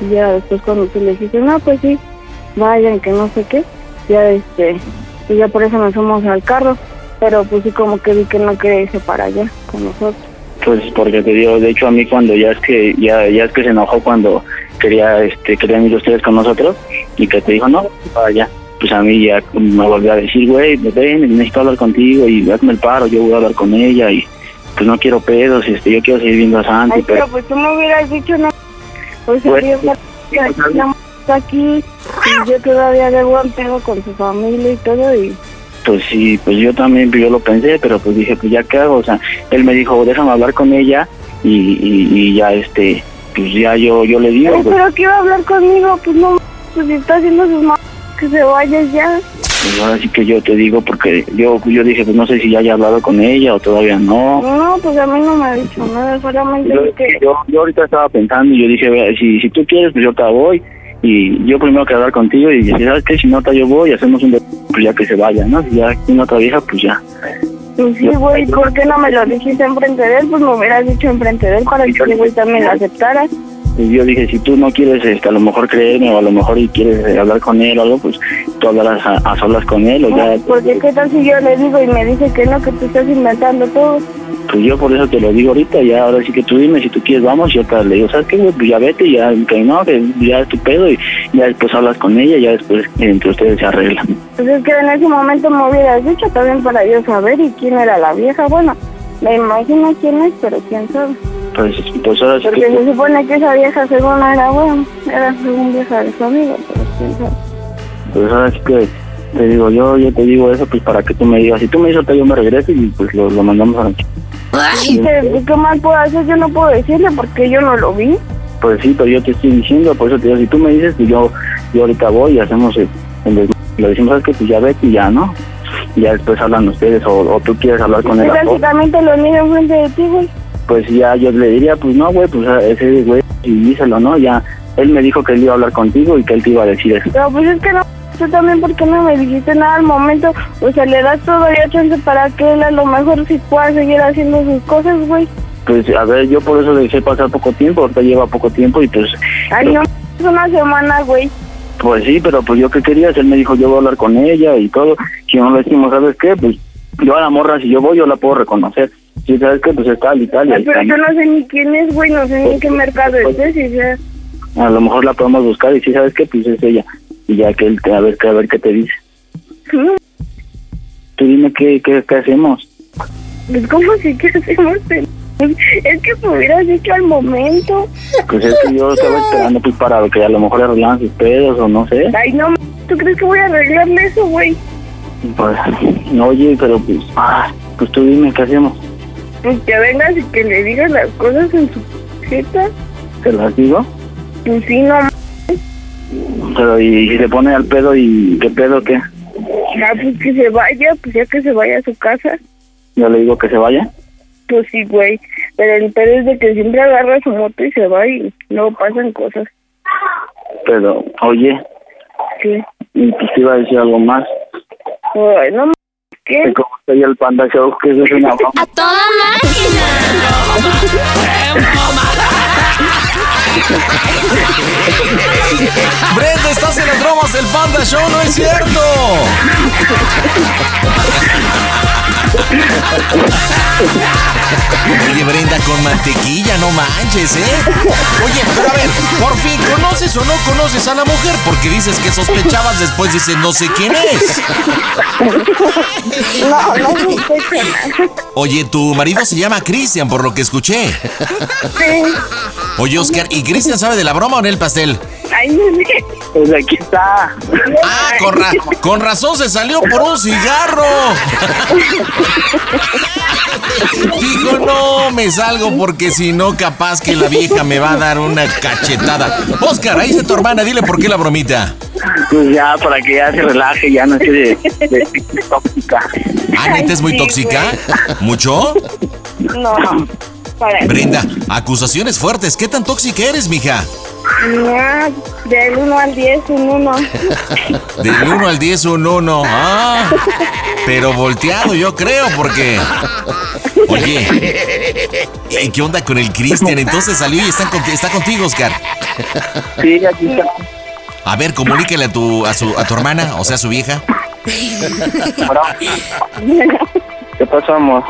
Y ya después cuando tú le dijiste, no, pues sí, vayan, que no sé qué. Ya este, y ya por eso nos fuimos al carro. Pero pues sí como que vi que no quería irse para allá con nosotros. Pues porque te digo, de hecho a mí cuando ya es que ya ya es que se enojó cuando quería este querían ir ustedes con nosotros y que te dijo no vaya pues a mí ya me volvió a decir güey ven necesito hablar contigo y hazme el paro yo voy a hablar con ella y pues no quiero pedos este yo quiero seguir viendo a Santi Ay, pero pero pues tú me hubieras dicho, no. Pues Pues, yo está aquí y yo todavía debo un pedo con su familia y todo y pues sí pues yo también pues, yo lo pensé pero pues dije pues ya qué hago o sea él me dijo déjame hablar con ella y, y, y ya este pues ya yo yo le digo Ay, pues, pero a hablar conmigo, pues no, pues si está haciendo sus manos que se vaya ya. pues, ahora sí que yo te digo porque yo yo dije pues no sé si ya haya hablado con ella o todavía no No, pues a mí no me ha dicho nada, solamente yo, que yo, yo ahorita estaba pensando y yo dije, "Vea, si, si tú quieres, pues yo te voy. Y yo primero quiero hablar contigo y decir, ¿sabes qué? Si no, te yo voy y hacemos un... Pues ya que se vaya, ¿no? Si ya tiene otra vieja, pues ya. Pues sí, güey, ¿por qué no me lo dijiste enfrente de él? Pues me hubieras dicho enfrente de él para que ese güey también lo aceptara. Y yo dije, si tú no quieres este, a lo mejor creerme o a lo mejor y quieres eh, hablar con él o algo, pues tú hablarás a, a solas con él o ya... Porque qué tal si yo le digo y me dice que no, que tú estás inventando todo. Pues yo por eso te lo digo ahorita, ya ahora sí que tú dime si tú quieres, vamos, y yo te le digo, ¿sabes qué? güey? Pues ya vete, ya, que no, que ya es tu pedo y ya después hablas con ella ya después entre ustedes se arreglan. Pues es que en ese momento me hubieras dicho también para yo saber y quién era la vieja. Bueno, me imagino quién es, pero quién sabe. Pues, pues ahora sí Porque que... se supone que esa vieja según era bueno, era según vieja de su amigo, pero quién sabe. Pues ahora sí que te digo, yo yo te digo eso pues para que tú me digas, si tú me dices yo me regreso y pues lo, lo mandamos a la ch- ¿Qué, ¿Qué mal puedo hacer? Yo no puedo decirle porque yo no lo vi. Pues sí, pero yo te estoy diciendo, por eso te digo, si tú me dices, pues yo, yo ahorita voy y hacemos el, el le decimos ¿sabes qué? pues ya vete y ya, ¿no? Y ya después hablan ustedes o, o tú quieres hablar con él. Pero o- si también te lo niego enfrente de ti, güey. Pues ya yo le diría, pues no, güey, pues a ese güey, y díselo, ¿no? Ya, él me dijo que él iba a hablar contigo y que él te iba a decir eso. Pero pues es que no, tú también, ¿por qué no me dijiste nada al momento? O sea, le das todavía chance para que él a lo mejor sí pueda seguir haciendo sus cosas, güey. Pues a ver, yo por eso dejé pasar poco tiempo, ahorita lleva poco tiempo y pues... Ay, pero- no, es una semana, güey. Pues sí, pero pues yo qué querías, él me dijo yo voy a hablar con ella y todo, si no le decimos, ¿sabes qué? Pues yo a la morra, si yo voy, yo la puedo reconocer. Si sabes qué, pues es tal y tal y Ay, pero yo no sé ni quién es, güey, no sé ni en qué mercado estés, y sea... A lo mejor la podemos buscar y si sabes qué, pues es ella. Y ya que él, te- a ver, que- a ver qué te dice. No, Tú dime qué, qué, qué hacemos. Pues, ¿cómo si qué hacemos? Es que me hubieras dicho al momento. Pues es que yo estaba esperando pues para que a lo mejor arreglaran sus pedos o no sé. Ay, no, ¿tú crees que voy a arreglarle eso, güey? Pues, oye, pero pues, ah, pues tú dime qué hacemos. Pues que vengas y que le digas las cosas en su jeta. ¿Te las digo? Pues sí, no, Pero y, si se pone al pedo y qué pedo qué? ah, pues que se vaya, pues ya que se vaya a su casa. Yo le digo que se vaya. Pues sí, güey. Pero el pedo es de que siempre agarra su moto y se va y luego pasan cosas. Pero, oye, ¿Qué? y pues te iba a decir algo más. Ay, no, ¿qué? Que como estoy el Panda Show, que eso es una. ¡A toda *laughs* Brenda, estás en las bromas del Panda Show, no es cierto. Oye, Brenda, con mantequilla, no manches, ¿eh? Oye, pero a ver, por fin, ¿conoces o no conoces a la mujer? Porque dices que sospechabas, después dices, no sé quién es. No, no sospecho. Oye, tu marido se llama Cristian, por lo que escuché. Sí. Oye, Oscar, ¿y Cristian sabe de la broma o en el pastel? Ay. Pues aquí está. Ah, con, ra- con razón se salió por un cigarro. *laughs* Dijo, no, me salgo porque si no, capaz que la vieja me va a dar una cachetada. Oscar, ahí está tu hermana, dile por qué la bromita. Pues ya, para que ya se relaje, ya no esté de, de tóxica. Ah, neta es muy tóxica. ¿Mucho? No. Para Brenda, acusaciones fuertes. ¿Qué tan tóxica eres, mija? No, del 1 al 10, un 1. *laughs* Del 1 al 10, un 1. Ah, pero volteado, yo creo, porque. Oye, ¿y qué onda con el Cristian? Entonces salió y está, conti- está contigo, Oscar. Sí, aquí está. A ver, comunícale a tu, a, su, a tu hermana, o sea, a su vieja. ¿Qué pasó, amor?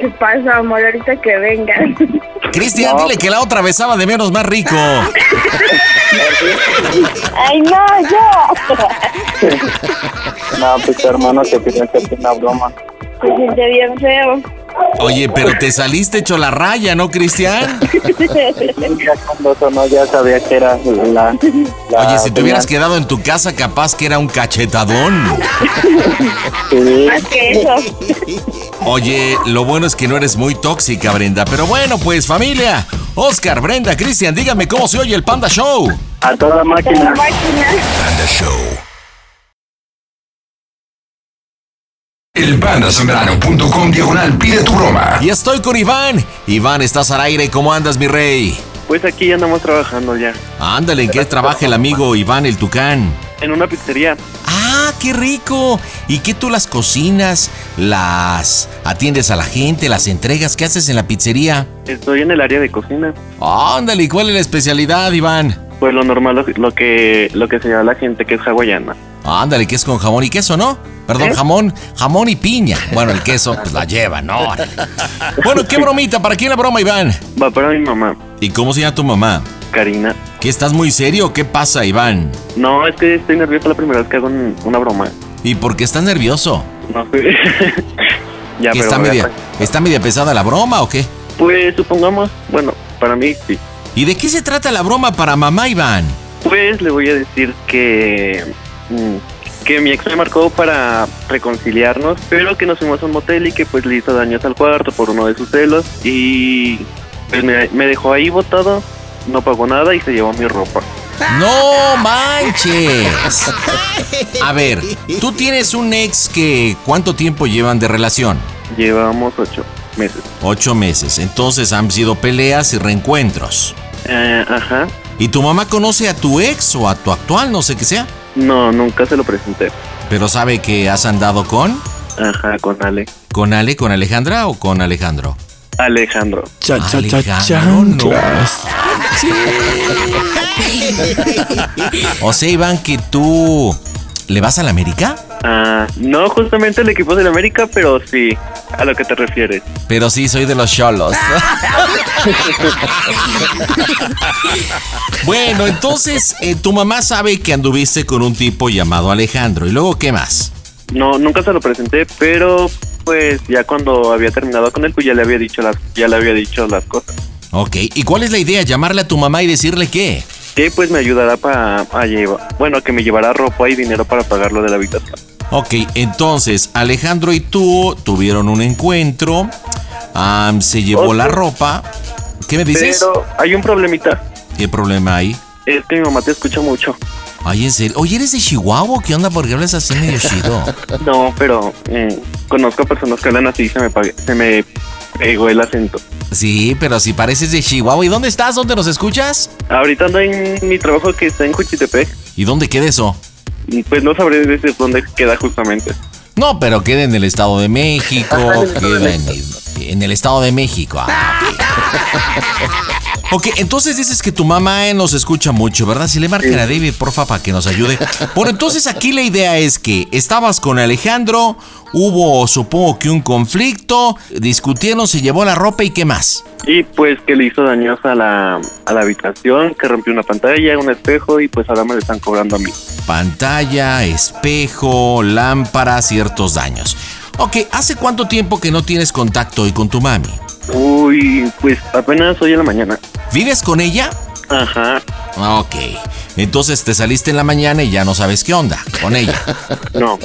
¿Qué pasa, amor? Ahorita que vengan. Cristian, dile que la otra besaba de menos más rico. *laughs* Ay, no, yo. *laughs* No, pues tu hermano te pidió hacerte una broma. Se siente bien feo. Oye, pero te saliste hecho la raya, ¿no, Cristian? Ya cuando sonó ya sabía que era la... la Oye, si te hubieras quedado en tu casa, capaz que era un cachetadón. Sí. *laughs* Más que eso. Oye, lo bueno es que no eres muy tóxica, Brenda. Pero bueno, pues familia. Oscar, Brenda, Cristian, díganme cómo se oye el Panda Show. A toda máquina. La máquina. Panda Show. Elpandasambrano.com diagonal pide tu broma. Y estoy con Iván. Iván, estás al aire. ¿Cómo andas, mi rey? Pues aquí ya andamos trabajando ya. Ándale, ¿en qué trabaja el amigo Iván el Tucán? En una pizzería. ¡Ah, qué rico! ¿Y qué tú las cocinas? ¿Las atiendes a la gente? ¿Las entregas? ¿Qué haces en la pizzería? Estoy en el área de cocina. Ándale, ¿y cuál es la especialidad, Iván? Pues lo normal, lo, lo que lo que se llama la gente que es hawaiana. Ándale, que es con jamón y queso, ¿no? Perdón, ¿Eh? jamón, jamón y piña. Bueno, el queso, pues la lleva, ¿no? *laughs* Bueno, qué bromita, ¿para quién la broma, Iván? Va para mi mamá, ¿Y cómo se llama tu mamá? Karina. ¿Qué estás muy serio? ¿Qué pasa, Iván? No, es que estoy nervioso la primera vez que hago un- una broma. ¿Y por qué estás nervioso? No sé. *laughs* ya, ¿Que pero está media, ¿Está media pesada la broma o qué? Pues supongamos, bueno, para mí sí. ¿Y de qué se trata la broma para mamá, Iván? Pues le voy a decir que mm, que mi ex me marcó para reconciliarnos, pero que nos fuimos a un motel y que pues le hizo daños al cuarto por uno de sus celos y pues me, me dejó ahí botado, no pagó nada y se llevó mi ropa. ¡No manches! A ver, tú tienes un ex que ¿cuánto tiempo llevan de relación? Llevamos ocho meses. Ocho meses. Entonces han sido peleas y reencuentros. Eh, ajá. ¿Y tu mamá conoce a tu ex o a tu actual, no sé qué sea? No, nunca se lo presenté. Pero sabe que has andado con... Ajá, con Ale. ¿Con Ale, con Alejandra o con Alejandro? Alejandro. Cha, cha, cha, chanclas. O sea, Iván, que tú... ¿Le vas a la América? Ah, no justamente el equipo del América, pero sí, a lo que te refieres. Pero sí, soy de los cholos. *laughs* bueno, entonces, eh, tu mamá sabe que anduviste con un tipo llamado Alejandro. ¿Y luego qué más? No, nunca se lo presenté, pero pues ya cuando había terminado con él, pues ya le había dicho las, ya le había dicho las cosas. Ok, ¿y cuál es la idea? ¿Llamarle a tu mamá y decirle qué? Que pues me ayudará para a llevar, bueno, que me llevará ropa y dinero para pagar lo de la habitación. Ok, entonces Alejandro y tú tuvieron un encuentro, am, se llevó la ropa. ¿Qué me dices? Pero hay un problemita, ¿Qué problema hay? es que mi mamá te escucha mucho. Ay, en serio. Oye, ¿eres de Chihuahua? ¿Qué onda? ¿Por qué hablas así medio chido? *laughs* No, pero mm, conozco a personas que hablan así y se me, pague- se me pegó el acento. Sí, pero si pareces de Chihuahua. ¿Y dónde estás? ¿Dónde nos escuchas? Ahorita ando en mi trabajo que está en Juchitepec, ¿Y dónde queda eso? y pues no sabré decir dónde queda justamente. No, pero queda en el Estado de México, *laughs* queda en el, en el Estado de México. Ah, *laughs* ok. Entonces dices que tu mamá eh, nos escucha mucho, ¿verdad? Si le marcan a David, porfa, para que nos ayude. Bueno, entonces aquí la idea es que estabas con Alejandro, hubo, supongo que un conflicto, discutieron, se llevó la ropa y qué más. Y pues que le hizo daños a la, a la habitación, que rompió una pantalla, un espejo y pues ahora me le están cobrando a mí. Pantalla, espejo, lámpara, ciertos daños. Ok, ¿hace cuánto tiempo que no tienes contacto hoy con tu mami? Uy, pues apenas hoy en la mañana. ¿Vives con ella? Ajá. Ok. Entonces te saliste en la mañana y ya no sabes qué onda con ella. *laughs* No.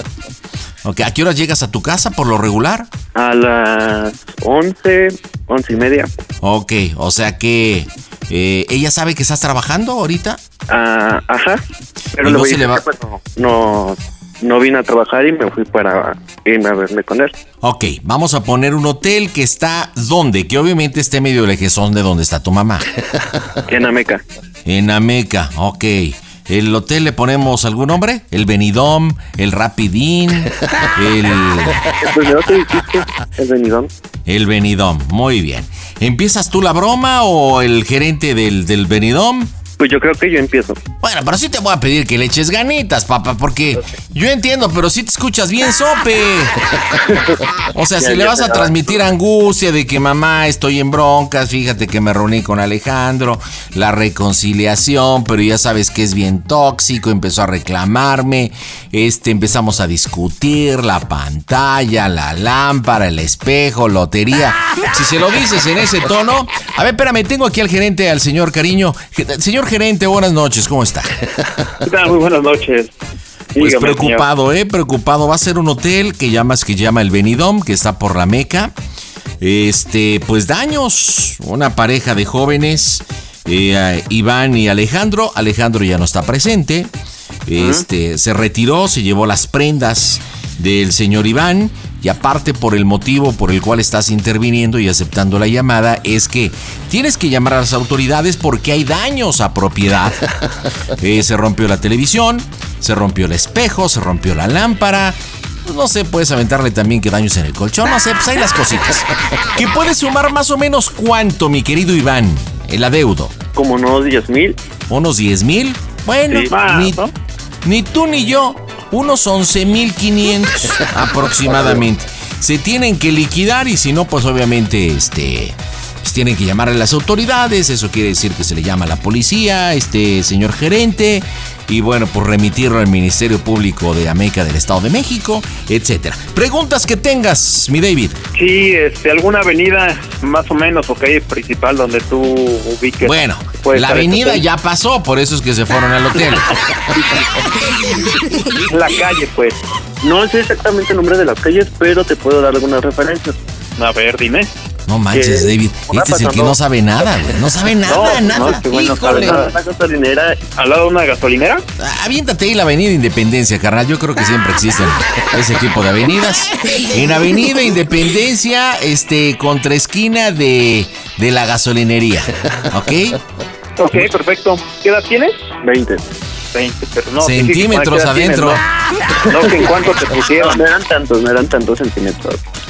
Ok, ¿a qué hora llegas a tu casa por lo regular? A las 11, 11 y media. Ok, o sea que eh, ella sabe que estás trabajando ahorita. Ah, ajá. Pero Y le no voy se a le va- no, no, vine a trabajar y me fui para irme a verme con él. Ok, vamos a poner un hotel que está ¿dónde? Que obviamente esté medio lejezón de donde está tu mamá. En Ameca. En Ameca, ok. ¿El hotel le ponemos algún nombre? ¿El Benidom? ¿El Rapidín? ¿El, Pues dijiste, el venidón. el Benidom? Muy bien. ¿Empiezas tú la broma o el gerente del, del Benidom? Pues yo creo que yo empiezo. Bueno, pero sí te voy a pedir que le eches ganitas, papá, porque yo entiendo, pero sí te escuchas bien sope. *laughs* O sea, Ya, si le vas a transmitir angustia de que mamá estoy en broncas, fíjate que me reuní con Alejandro, la reconciliación, pero ya sabes que es bien tóxico, empezó a reclamarme, este empezamos a discutir la pantalla, la lámpara, el espejo, lotería. Si se lo dices en ese tono, a ver, espérame, tengo aquí al gerente, al señor Cariño. Ge- Señor gerente, buenas noches, ¿cómo está? ¿Qué tal? Muy buenas noches. Pues Dígame, preocupado, ¿eh? Preocupado. Va a ser un hotel que llamas que llama el Benidom, que está por la Meca. Este, pues daños. Una pareja de jóvenes, eh, Iván y Alejandro. Alejandro ya no está presente. Este, se retiró, se llevó las prendas del señor Iván. Y aparte por el motivo por el cual estás interviniendo y aceptando la llamada es que tienes que llamar a las autoridades porque hay daños a propiedad. *laughs* Eh, se rompió la televisión, se rompió el espejo, se rompió la lámpara. Pues no sé, puedes aventarle también que daños en el colchón, no sé, pues hay las cositas. *laughs* Que puede sumar más o menos cuánto, mi querido Iván, el adeudo. Como unos 10 mil. ¿Unos 10 mil? Bueno, Sí, más, ni, ¿no? ni tú ni yo, unos 11 mil 500 *laughs* aproximadamente. Se tienen que liquidar y si no, pues obviamente, este, pues tienen que llamar a las autoridades. Eso quiere decir que se le llama a la policía, este señor gerente. Y bueno, pues remitirlo al Ministerio Público de Ameca del Estado de México, etcétera. Preguntas que tengas, mi David. Sí, este, alguna avenida más o menos o calle principal donde tú ubiques. Bueno, la este avenida ya pasó, por eso es que se fueron al hotel. *laughs* La calle, pues. No sé exactamente el nombre de las calles, pero te puedo dar algunas referencias. A ver, dime. No manches, Que David. una Este es el que no sabe nada, güey. No sabe nada, No, nada. no, este güey no sabe Híjole. nada. La gasolinera. ¿Al lado de una gasolinera? Aviéntate ahí la Avenida Independencia, carnal. Yo creo que siempre existen ese tipo de avenidas. En Avenida Independencia, este, contra esquina de, de la gasolinería. ¿Ok? Ok, perfecto. ¿Qué edad tienes? 20. 20, pero no. Centímetros ¿qué edad tienes, adentro. No, No, que en cuánto te pusieron. No eran tantos, no eran tantos centímetros.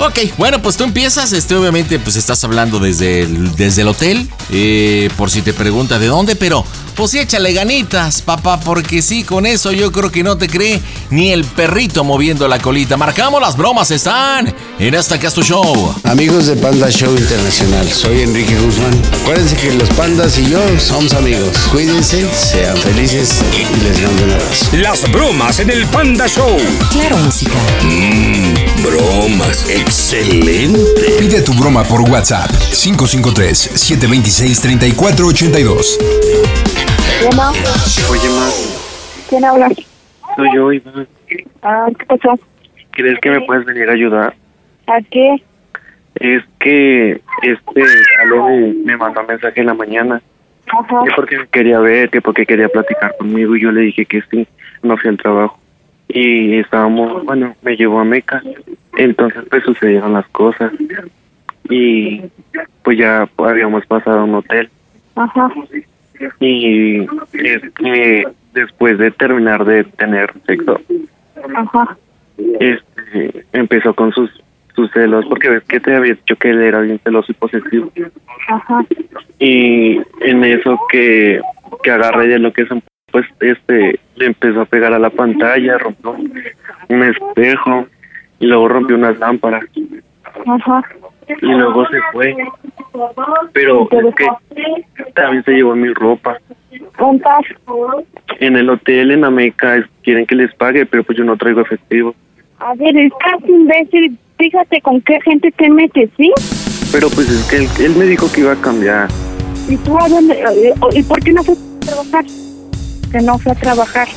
Ok, bueno, pues tú empiezas, este, obviamente, pues estás hablando desde el, desde el hotel, eh, por si te pregunta de dónde, pero pues sí, échale ganitas, papá, porque sí, con eso yo creo que no te cree ni el perrito moviendo la colita. Marcamos las bromas, están en esta Casto Show. Amigos de Panda Show Internacional, soy Enrique Guzmán. Acuérdense que los pandas y yo somos amigos. Cuídense, sean felices y les mando un abrazo. Las bromas en el Panda Show. Claro, música. Mmm, bromas. Excelente. Pide tu broma por WhatsApp 553-726-3482. Bueno, Oye, ma, ¿quién habla? soy yo, Iván. Ah, ¿qué pasó? ¿Crees que me puedes venir a ayudar? ¿A qué? Es que este me, me mandó un mensaje en la mañana. Ajá. Que porque me quería ver, que porque quería platicar conmigo. Y yo le dije que sí, no fui al trabajo. Y estábamos, bueno, me llevó a Meca. Entonces, pues sucedieron las cosas. Y pues ya habíamos pasado a un hotel. Ajá. Y es que después de terminar de tener sexo, Ajá. este, empezó con sus sus celos, porque ves que te había dicho que él era bien celoso y posesivo. Ajá. Y en eso que, que agarra de lo que es, pues, este, le empezó a pegar a la pantalla, rompió un espejo, y luego rompió unas lámparas, Ajá. y luego se fue. Pero es que también se llevó mi ropa. En el hotel en Ameca quieren que les pague, pero pues yo no traigo efectivo. A ver, estás imbécil. fíjate con qué gente te metes, ¿sí? Pero pues es que él, él me dijo que iba a cambiar. ¿Y tú a dónde? eh, ¿Y por qué no fue a trabajar? Que no fue a trabajar.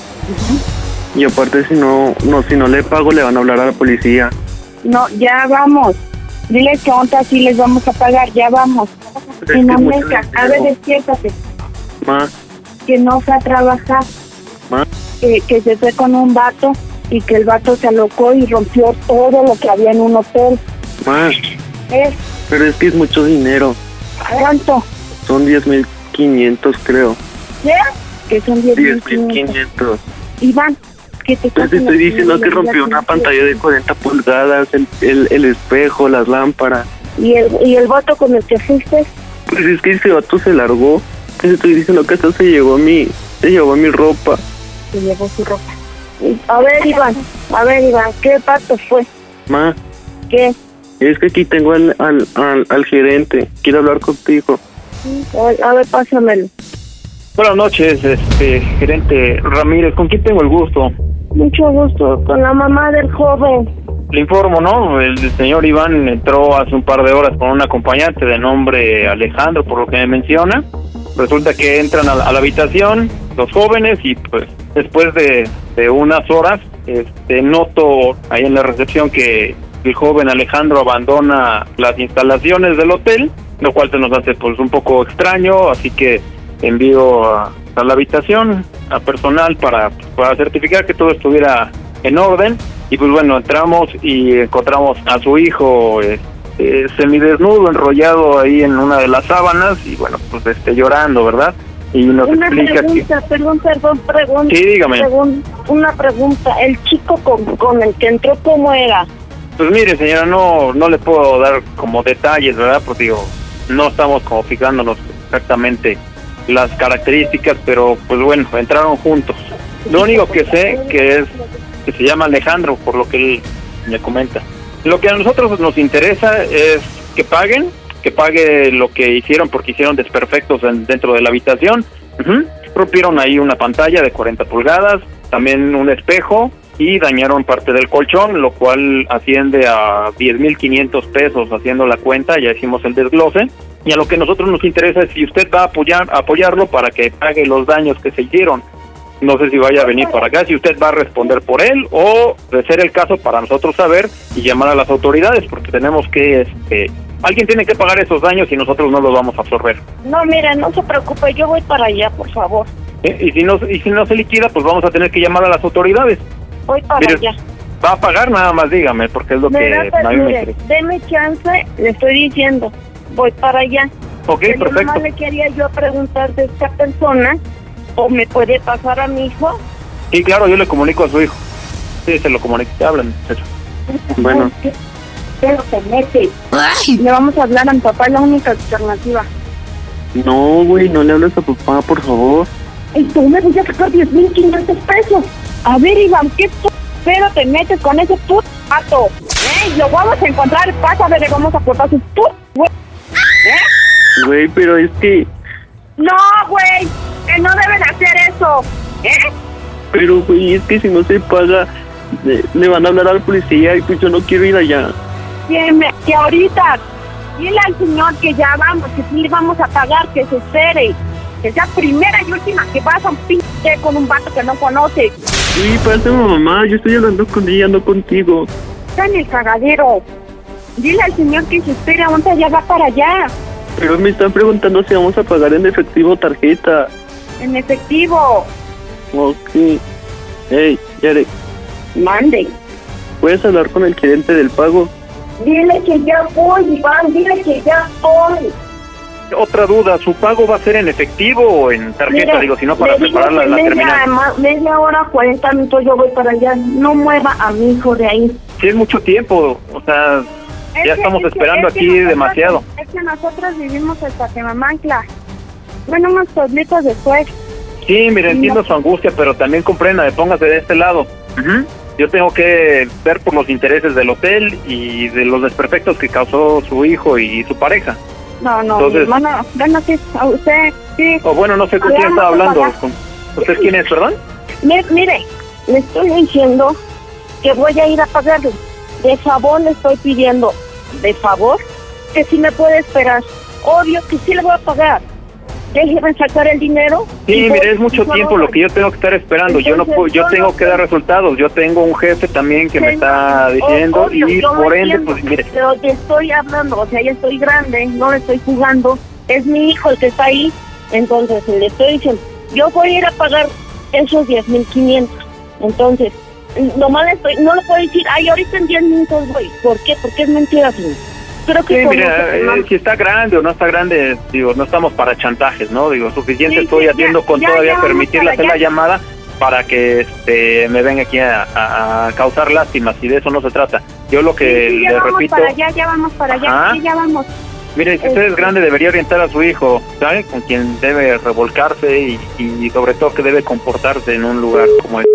Y aparte si no, no, si no le pago le van a hablar a la policía. No, ya vamos. Diles que ahorita sí les vamos a pagar, ya vamos. Es que mucho mesa, a ver, despiértate. Ma, Que no fue a trabajar, ma, que, que se fue con un vato y que el vato se alocó y rompió todo lo que había en un hotel. ma. ¿Eh? Pero es que es mucho dinero. ¿Cuánto? Son 10.500 creo. ¿Qué? Que son 10 mil 10.500. Iván, que te te estoy diciendo que rompió una pantalla de 40 pulgadas, el, el, el espejo, las lámparas. ¿Y el, ¿Y el vato con el que fuiste? Pues es que ese vato se largó. Te estoy diciendo que hasta se llevó mi, se llevó mi ropa. Se llevó su ropa. A ver, Iván, a ver, Iván, ¿qué vato fue? Ma, ¿Qué? es que aquí tengo al, al, al, al gerente. Quiero hablar contigo. A, a ver, pásamelo. Buenas noches, este gerente Ramírez. ¿Con quién tengo el gusto? Mucho gusto, con la mamá del joven. Le informo, ¿no? El señor Iván entró hace un par de horas con un acompañante de nombre Alejandro, por lo que me menciona. Resulta que entran a la, a la habitación los jóvenes y pues después de, de unas horas este, noto ahí en la recepción que el joven Alejandro abandona las instalaciones del hotel, lo cual se nos hace pues un poco extraño, así que envío a, a la habitación a personal para, para certificar que todo estuviera en orden y pues bueno, entramos y encontramos a su hijo eh, eh, semidesnudo, enrollado ahí en una de las sábanas y bueno, pues este llorando, ¿verdad? Y nos Una explica que... pregunta, perdón, perdón, pregunta. Sí, dígame. Pregun- una pregunta, el chico con, con el que entró, ¿cómo era? Pues mire, señora, no no le puedo dar como detalles, ¿verdad? Porque digo, no estamos como fijándonos exactamente las características, pero pues bueno, entraron juntos. Lo único que sé que es que se llama Alejandro, por lo que él me comenta. Lo que a nosotros nos interesa es que paguen, que pague lo que hicieron porque hicieron desperfectos en- dentro de la habitación. Rompieron ahí una pantalla de 40 pulgadas, también un espejo y dañaron parte del colchón, lo cual asciende a 10.500 pesos haciendo la cuenta, ya hicimos el desglose. Y a lo que a nosotros nos interesa es si usted va a apoyar, apoyarlo para que pague los daños que se hicieron. No sé si vaya a venir para acá, si usted va a responder por él o de ser el caso para nosotros saber y llamar a las autoridades, porque tenemos que, este, alguien tiene que pagar esos daños y nosotros no los vamos a absorber. No, mire, no se preocupe, yo voy para allá, por favor. ¿eh? Y si no y si no se liquida, pues vamos a tener que llamar a las autoridades. Voy para Mire, allá. va a pagar nada más, dígame, porque es lo Me que da, a mí me mire, interesa. deme chance, le estoy diciendo, voy para allá. Ok, Pero perfecto. nomás le quería yo preguntar de esta persona, o me puede pasar a mi hijo. Sí, claro, yo le comunico a su hijo. Sí, se lo comunico. Hablan, muchacho. Bueno. Pero se mete. Le vamos a hablar a mi papá, es la única alternativa. No, güey, no le hables a papá, por favor. Y tú me voy a sacar 10.500 pesos. A ver, Iván, ¿qué pero te metes con ese puto pato? ¿Eh? Lo vamos a encontrar, pásame, le vamos a cortar su puto, güey. ¿Eh? Güey, pero es que... No, güey, que no deben hacer eso. ¿Eh? Pero, güey, es que si no se paga, le, le van a hablar a la policía y pues yo no quiero ir allá. Que, me- que ahorita, dile al señor que ya vamos, que sí le vamos a pagar, que se espere. Que sea primera y última que vas a un pinche con un vato que no conoce. Sí, pásame mamá, yo estoy hablando con ella, no contigo. Está en el cagadero. Dile al señor que se espere, ahorita ya va para allá. Pero me están preguntando si vamos a pagar en efectivo o tarjeta. En efectivo. Ok. Hey, Yare, Mande. ¿puedes hablar con el gerente del pago? Dile que ya voy, Iván, dile que ya voy. Otra duda, ¿su pago va a ser en efectivo o en tarjeta? Digo, si no, para preparar la, la media, terminal. media hora, 40 minutos yo voy para allá. No mueva a mi hijo de ahí. Sí, es mucho tiempo. O sea, Es ya que- estamos es que- esperando es que aquí nosotros- demasiado. Es que nosotros vivimos en Patemamancla. Bueno, unos pueblitos después. Sí, mire, entiendo su angustia, pero también comprenda, póngase de este lado. Ujú. Yo tengo que ver por los intereses del hotel y de los desperfectos que causó su hijo y su pareja. No, no, Entonces- mi hermano, bueno, sí, a usted, sí. O bueno, no sé con quién está Hablamos hablando. ¿Usted quién es, perdón? Mire, mire, le estoy diciendo que voy a ir a pagarle. de favor le estoy pidiendo, de favor, que si me puede esperar. Obvio que sí le voy a pagar. Déjeme sacar el dinero. Sí, mire, es mucho tiempo lo que yo tengo que estar esperando. yo no puedo, yo tengo que dar resultados. Yo tengo un jefe también que me está diciendo obvio, y por ende, entiendo, pues mire, Pero te estoy hablando, o sea, ya estoy grande, no le estoy jugando. Es mi hijo el que está ahí. Entonces, le estoy diciendo, yo voy a ir a pagar esos 10.500. Entonces, nomás estoy, no le puedo decir, ay, ahorita en 10 minutos voy. ¿Por qué? Porque es mentira, señor. Creo que Sí, mira, que- eh, si está grande o no está grande, digo, no estamos para chantajes, ¿no? Digo, suficiente Sí, estoy sí, haciendo ya, con ya, todavía ya permitirle hacer la llamada para que este, me venga aquí a, a- a causar lástimas y de eso no se trata. Yo lo que Sí, sí, ya le vamos repito, para allá, ya vamos para allá, Ajá. ya vamos. mire, si usted es grande debería orientar a su hijo, ¿sabe? Con quien debe revolcarse y, y sobre todo que debe comportarse en un lugar como este.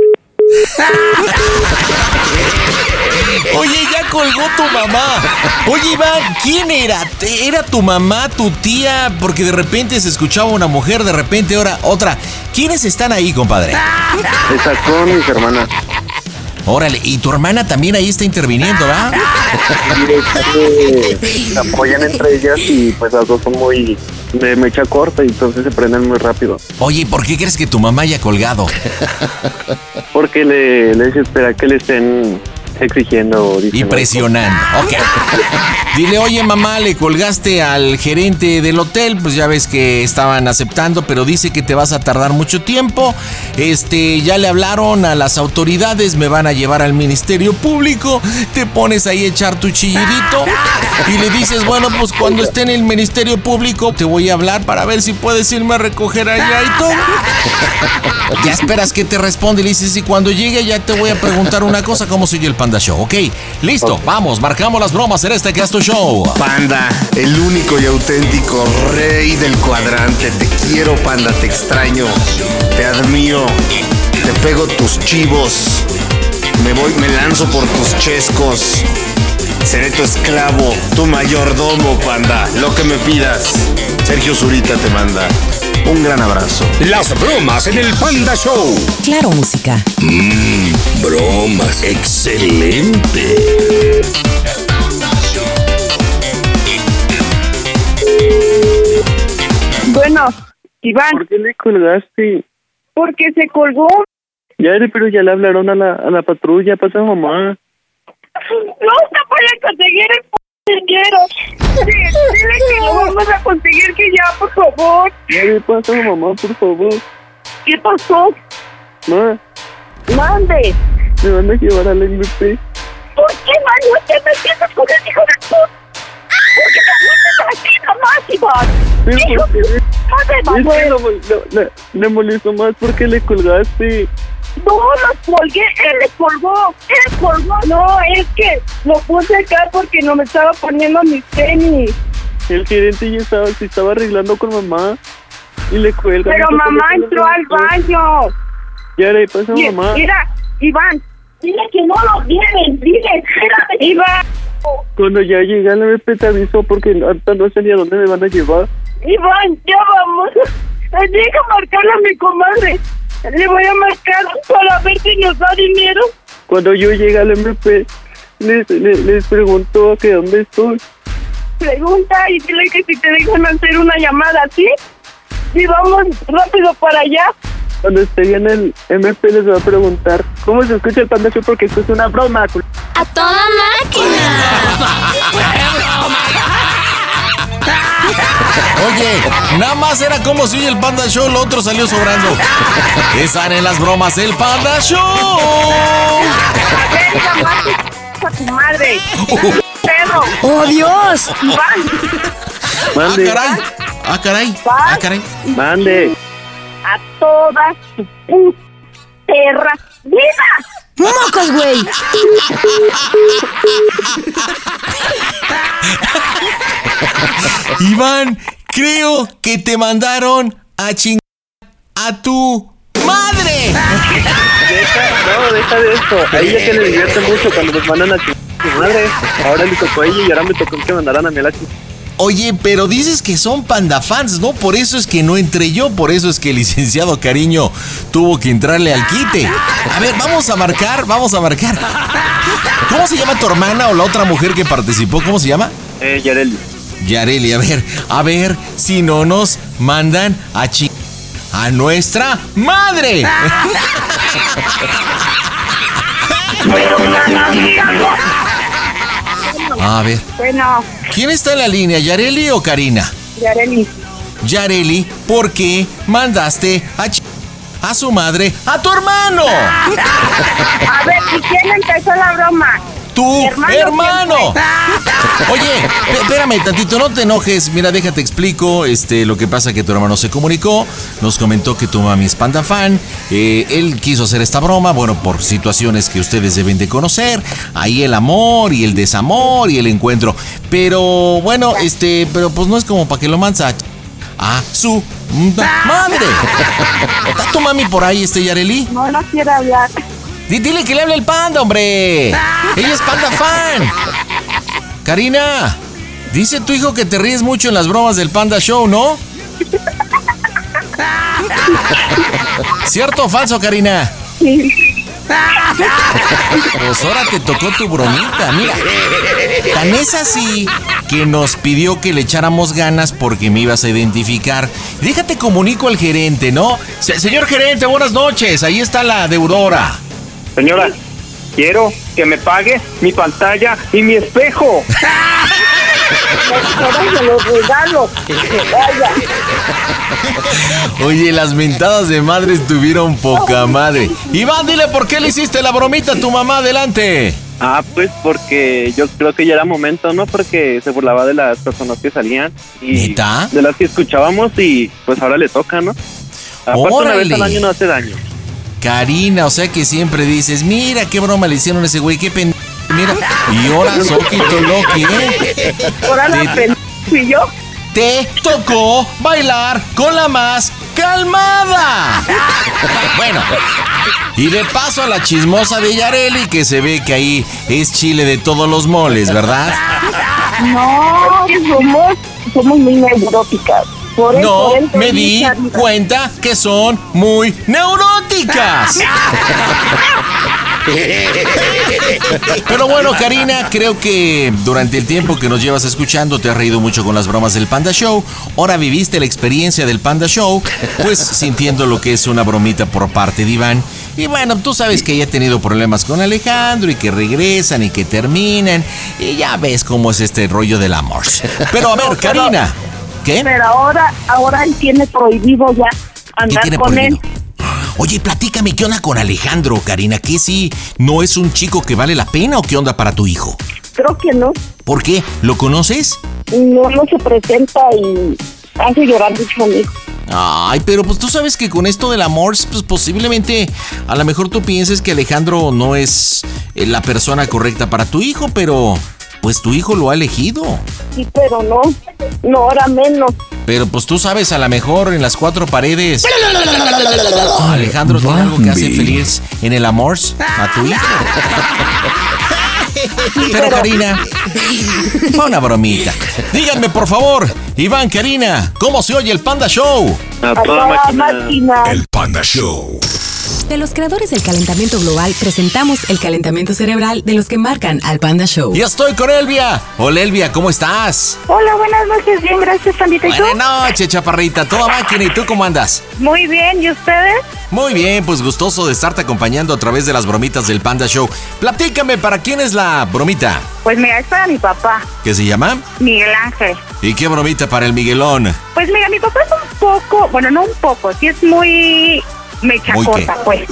*laughs* Oye, ya colgó tu mamá. Oye, Iván, ¿quién era? ¿Te- ¿Era tu mamá, tu tía? Porque de repente se escuchaba una mujer, de repente ahora otra. ¿Quiénes están ahí, compadre? Esas son mis hermanas. Órale, y tu hermana también ahí está interviniendo, ¿verdad? se apoyan entre ellas y pues las dos son muy de mecha corta y entonces se prenden muy rápido. Oye, ¿y ¿por qué crees que tu mamá haya colgado? Porque le, les espera que le estén exigiendo. Y presionando. Ok. *laughs* Dile, oye mamá, le colgaste al gerente del hotel, pues ya ves que estaban aceptando, pero dice que te vas a tardar mucho tiempo. Este, ya le hablaron a las autoridades, me van a llevar al Ministerio Público. Te pones ahí a echar tu chillidito y le dices, bueno, pues cuando esté en el Ministerio Público te voy a hablar para ver si puedes irme a recoger allá y todo. Ya esperas que te responde y le dices, y cuando llegue ya te voy a preguntar una cosa, ¿cómo sigue el Panda Show? Ok, listo, vamos, marcamos las bromas en este Casto Show. Panda, el único y auténtico rey del cuadrante. Te quiero, panda, te extraño. Te admiro. Te pego tus chivos. Me voy, me lanzo por tus chescos. Seré tu esclavo, tu mayordomo, panda. Lo que me pidas. Sergio Zurita te manda. Un gran abrazo. Las bromas en el Panda Show. Claro, música. Mmm, bromas. Excelente. Bueno, Iván. ¿Por qué le colgaste? Porque se colgó. Ya, pero ya le hablaron a la, a la patrulla, pasa mamá. Nunca voy a conseguir el p dinero. Dile, dile que lo vamos a conseguir que ya, por favor. Le pasa mamá, por favor. ¿Qué pasó? Ma, Mande. me van a llevar al MP. ¿Por qué, Mario, te metiste con el hijo de tu? ¿Por qué te fuiste así nomás, Iván? Hijo ¿por qué? de que Manuel. lo- le- le molestó más porque le colgaste. No, lo colgué, él le colgó, él colgó. No, es que lo puse acá porque no me estaba poniendo mis tenis. El gerente ya estaba, se estaba arreglando con mamá y le cuelga. Pero mamá entró al baño. Ya le pasa Y- mamá. Mira, Iván, dile que no lo vienen, dile, espérame, Iván. Cuando ya llegué al MP te avisó porque ahorita no sé ni a dónde me van a llevar. Iván, ya vamos. *laughs* Deja marcarle a mi comadre. Le voy a marcar para ver si nos da dinero. Cuando yo llegué al MP les, les, les preguntó que dónde estoy. Pregunta y dile que si te dejan hacer una llamada, ¿sí? Y vamos rápido para allá. Cuando esté en el MP les voy a preguntar cómo se escucha el Panda Show porque esto es una broma. ¡A toda *laughs* Oye, nada más era como si el Panda Show, lo otro salió sobrando. Están en las bromas del Panda Show. A tu madre. Perro. ¡Oh, Dios! Ah, caray. Ah, caray. Ah, caray. mande. a toda su puta perra vida. ¡Mocos, güey! Iván, creo que te mandaron a chingar a tu madre. Deja, no, deja de eso. Ahí ya que le divierte mucho cuando nos mandan a chingar a su madre. Ahora le tocó a ella y ahora me tocó que mandaran a mí a la chingada. Oye, pero dices que son panda fans, ¿no? Por eso es que no entré yo, por eso es que el *laughs* licenciado Cariño tuvo que entrarle al quite. A ver, vamos a marcar, vamos a marcar. ¿Cómo se llama tu hermana o la otra mujer que participó? ¿Cómo se llama? Eh, Yareli. Yareli, a ver, a ver si no nos mandan a chi a nuestra madre. *laughs* *laughs* A ver, Bueno, ¿quién está en la línea, Yareli o Karina? Yareli. Yareli, ¿por qué mandaste a chi- a su madre a tu hermano? *laughs* A ver, ¿y quién empezó la broma? ¡Tu hermano hermano! *laughs* Oye, espérame tantito, no te enojes. Mira, déjate explico. Este, lo que pasa que tu hermano se comunicó, nos comentó que tu mami es panda fan. eh, él quiso hacer esta broma, bueno, por situaciones que ustedes deben de conocer. Ahí el amor y el desamor y el encuentro. Pero bueno, este, pero pues no es como para que lo manza a su *laughs* madre. ¿Está tu mami por ahí, este Yareli? No, no quiere hablar. Di- Dile que le hable el panda, hombre. *laughs* Ella es panda fan. Karina, dice tu hijo que te ríes mucho en las bromas del Panda Show, ¿no? *laughs* ¿Cierto o falso, Karina? Pues ahora te tocó tu bromita, mira. Tan es así que nos pidió que le echáramos ganas porque me ibas a identificar. Déjate comunico al gerente, ¿no? Se- señor gerente, buenas noches. Ahí está la deudora. Señora, quiero que me pague mi pantalla y mi espejo. *laughs* Los regalo. Vaya. Oye, las mentadas de madre estuvieron poca madre. Iván, dile por qué le hiciste la bromita a tu mamá adelante. Ah, pues porque yo creo que ya era momento, ¿no? Porque se burlaba de las personas que salían y ¿Neta? de las que escuchábamos y pues ahora le toca, ¿no? Aparte una vez al año no hace daño. Karina, o sea que siempre dices, mira qué broma le hicieron a ese güey, qué pendejo. Mira, y ahora Soquito Loki, ¿eh? Ahora la pendeja fui yo. Te tocó bailar con la más calmada. Bueno, y de paso a la chismosa de Yareli, que se ve que ahí es chile de todos los moles, ¿verdad? No, somos, somos muy neuróticas. Por eso, No, eso me di cuenta que son muy neuróticas. *laughs* Pero bueno, Karina, creo que durante el tiempo que nos llevas escuchando te has reído mucho con las bromas del Panda Show. Ahora viviste la experiencia del Panda Show, pues sintiendo lo que es una bromita por parte de Iván. Y bueno, tú sabes que ella ha tenido problemas con Alejandro y que regresan y que terminan. Y ya ves cómo es este rollo del amor. Pero a ver, Karina. ¿Qué? Pero ahora, ahora él tiene prohibido ya andar con prohibido? él. Oye, platícame, ¿qué onda con Alejandro, Karina? ¿Qué sí no es un chico que vale la pena o qué onda para tu hijo? Creo que no. ¿Por qué? ¿Lo conoces? No, no se presenta y hace llorar mucho a mi hijo. Ay, pero pues tú sabes que con esto del amor, pues posiblemente a lo mejor tú pienses que Alejandro no es eh, la persona correcta para tu hijo, pero pues tu hijo lo ha elegido. Sí, pero no. No, ahora menos. Pero pues tú sabes, a lo mejor en las cuatro paredes. Alejandro tiene algo que hace feliz en el amor a tu hijo. Pero Karina, fue una bromita. Díganme por favor, Iván, Karina, ¿cómo se oye el Panda Show? A toda máquina. El Panda Show. De los creadores del calentamiento global, presentamos el calentamiento cerebral de los que marcan al Panda Show. Ya estoy con Elvia. Hola Elvia, ¿cómo estás? Hola, buenas noches. Bien, gracias, Pandita. ¿Y tú? Buenas noches, chaparrita. Toda *laughs* máquina. ¿Y tú cómo andas? Muy bien. ¿Y ustedes? Muy bien, pues gustoso de estarte acompañando a través de las bromitas del Panda Show. Platícame, ¿para quién es la bromita? Pues mira, es para mi papá, ¿Qué se llama? Miguel Ángel. ¿Y qué bromita para el Miguelón? Pues mira, mi papá es un poco, bueno, no un poco, sí es muy mechacota, pues.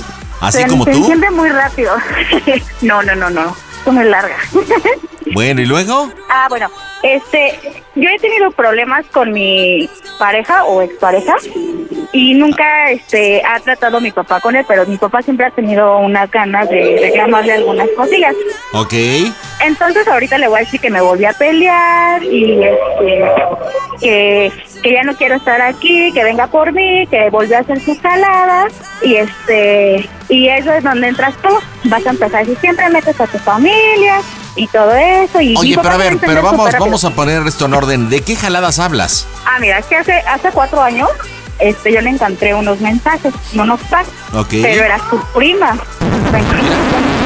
¿Así Se- como se tú? entiende muy rápido. *laughs* no, no, no, no. Esto me larga. *laughs* Bueno, ¿y luego? ah, bueno, este, yo he tenido problemas con mi pareja o expareja y nunca, este, ha tratado mi papá con él, pero mi papá siempre ha tenido unas ganas de reclamarle algunas cosillas. Ok. Entonces ahorita le voy a decir que me volví a pelear y este que, que ya no quiero estar aquí, que venga por mí, que volvió a hacer sus jaladas y este y eso es donde entras tú. Vas a empezar a decir siempre metes a tu familia y todo eso. Y Oye, pero a ver, pero vamos, vamos a poner esto en orden. ¿De qué jaladas hablas? Ah, mira, es que hace, hace cuatro años este, yo le encontré unos mensajes, unos packs, Ok. pero era su prima.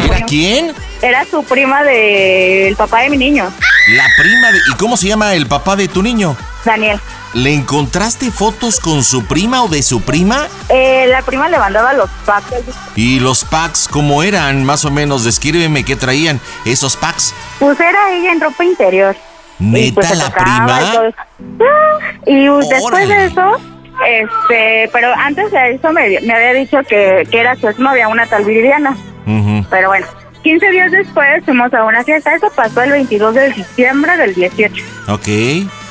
¿Era quién? Era su prima del papá de mi niño, La prima de... ¿Y cómo se llama el papá de tu niño? Daniel. ¿Le encontraste fotos con su prima o de su prima? Eh, la prima le mandaba los packs. ¿Y los packs cómo eran? Más o menos, descríbeme qué traían esos packs. Pues era ella en ropa interior. Pues, ¿Neta se la prima? Y. Ah, y, uh, después de eso, este, pero antes de eso me, me había dicho que, que era su novia, una tal Viridiana. Pero bueno, 15 días después fuimos a una fiesta. Eso pasó el 22 de diciembre del 18. Ok.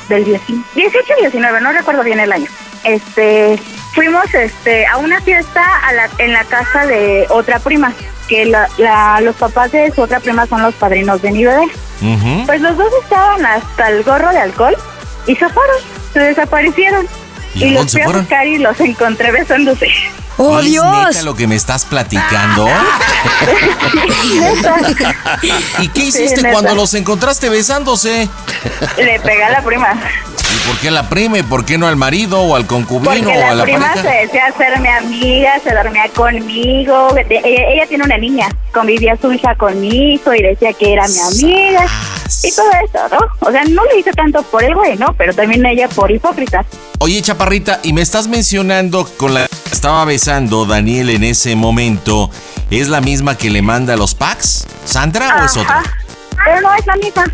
Del 18, 18 y 19, no recuerdo bien el año. Este, fuimos este, a una fiesta a la, en la casa de otra prima. Que la, la- los papás de su otra prima son los padrinos de mi bebé. Ujú. Pues los dos estaban hasta el gorro de alcohol y se fueron, se desaparecieron. ¿Y los fui a buscar y los encontré besándose. ¡Oh, ¿Es Dios! neta lo que me estás platicando? *laughs* ¿Y qué hiciste cuando los encontraste besándose? Le pegué a la prima. ¿Y por qué a la prima? ¿Y por qué no al marido o al concubino Porque o a la la prima pareja? se decía ser mi amiga, se dormía conmigo. Ella, ella tiene una niña, convivía su hija conmigo y decía que era mi amiga. Y todo eso, ¿no? O sea, no le hice tanto por el güey, ¿no? Pero también ella por hipócrita. Oye, Chaparrita, y me estás mencionando con la que estaba besando Daniel en ese momento, ¿es la misma que le manda los packs? ¿Sandra o es otra? Pero no es la misma.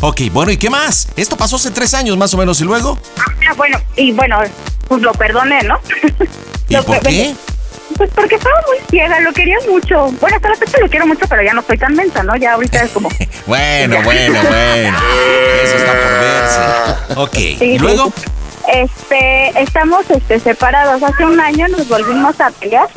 Ok, bueno, ¿y qué más? Esto pasó hace tres años más o menos, ¿y luego? Ah, bueno, y bueno, pues lo perdoné, ¿no? *laughs* ¿Y por qué? Pues porque estaba muy ciega, lo quería mucho. Bueno, hasta la fecha lo quiero mucho, pero ya no soy tan mensa, ¿no? Ya ahorita es como... *laughs* Bueno, bueno, bueno. *laughs* Eso está por verse. Ok, Sí, ¿y sí. Este, estamos este, separados. Hace un año nos volvimos a pelear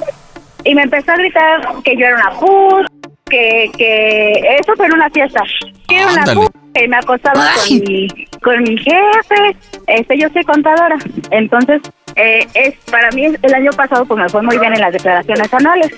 y me empezó a gritar que yo era una puta, que, que eso fue en una fiesta. Que era una puta, que me acostaba con mi, con mi jefe. Este, yo soy contadora. Entonces, eh, es para mí el año pasado pues me fue muy bien en las declaraciones anuales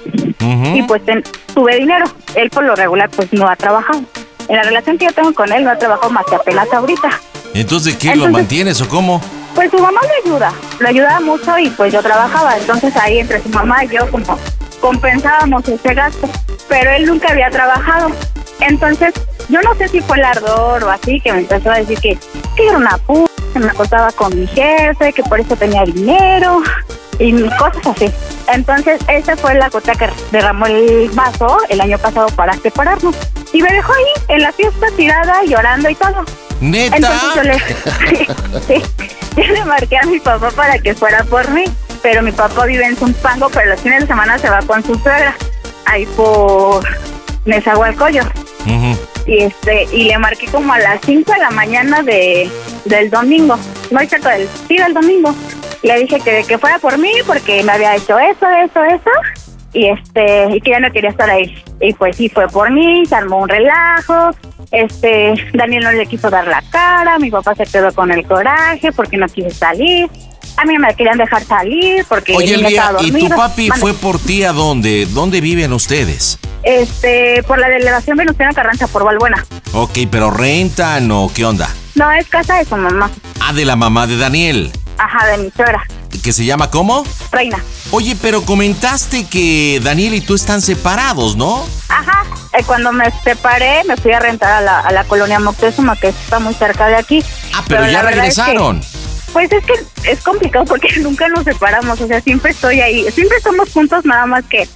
y pues ten- tuve dinero. Él por lo regular pues no ha trabajado. En la relación que yo tengo con él no ha trabajado más que apenas ahorita. Entonces, ¿de qué lo Entonces- mantienes o cómo? Pues su mamá le ayuda, le ayudaba mucho y pues yo trabajaba, entonces ahí entre su mamá y yo como compensábamos ese gasto, pero él nunca había trabajado. Entonces, yo no sé si fue el ardor o así que me empezó a decir que, que era una puta, que me acostaba con mi jefe, que por eso tenía dinero y cosas así. Entonces, esa fue la gota que derramó el vaso el año pasado para separarnos. Y me dejó ahí en la fiesta tirada, llorando y todo. ¿Neta? Entonces yo le, *laughs* yo le marqué a mi papá para que fuera por mí, pero mi papá vive en Zumpango, pero los fines de semana se va con su suegra, ahí por Nezahualcóyotl. Ujú. Y este, y le marqué como a las 5 de la mañana de, del domingo, no cierto, del, sí, del domingo. Le dije que, que fuera por mí porque me había hecho eso, eso, eso, y este, y que ya no quería estar ahí. Y pues sí, fue por mí, se armó un relajo, este, Daniel no le quiso dar la cara, mi papá se quedó con el coraje porque no quiso salir. A mí me querían dejar salir porque Oye, estaba ¿y tu dormido. papi fue por ti a dónde? ¿Dónde viven ustedes? Este, por la delegación Venustiano Carranza, por Valbuena. Ok, pero rentan o qué onda? No, es casa de su mamá. Ah, de la mamá de Daniel. Ajá, de mi suegra, ¿Que se llama cómo? reina. Oye, pero comentaste que Daniel y tú están separados, ¿no? Ajá, eh, cuando me separé me fui a rentar a la, a la colonia Moctezuma, que está muy cerca de aquí. Ah, pero, ya es que- regresaron. pues es que es complicado porque *laughs* nunca nos separamos, o sea, siempre estoy ahí, siempre estamos juntos, nada más que,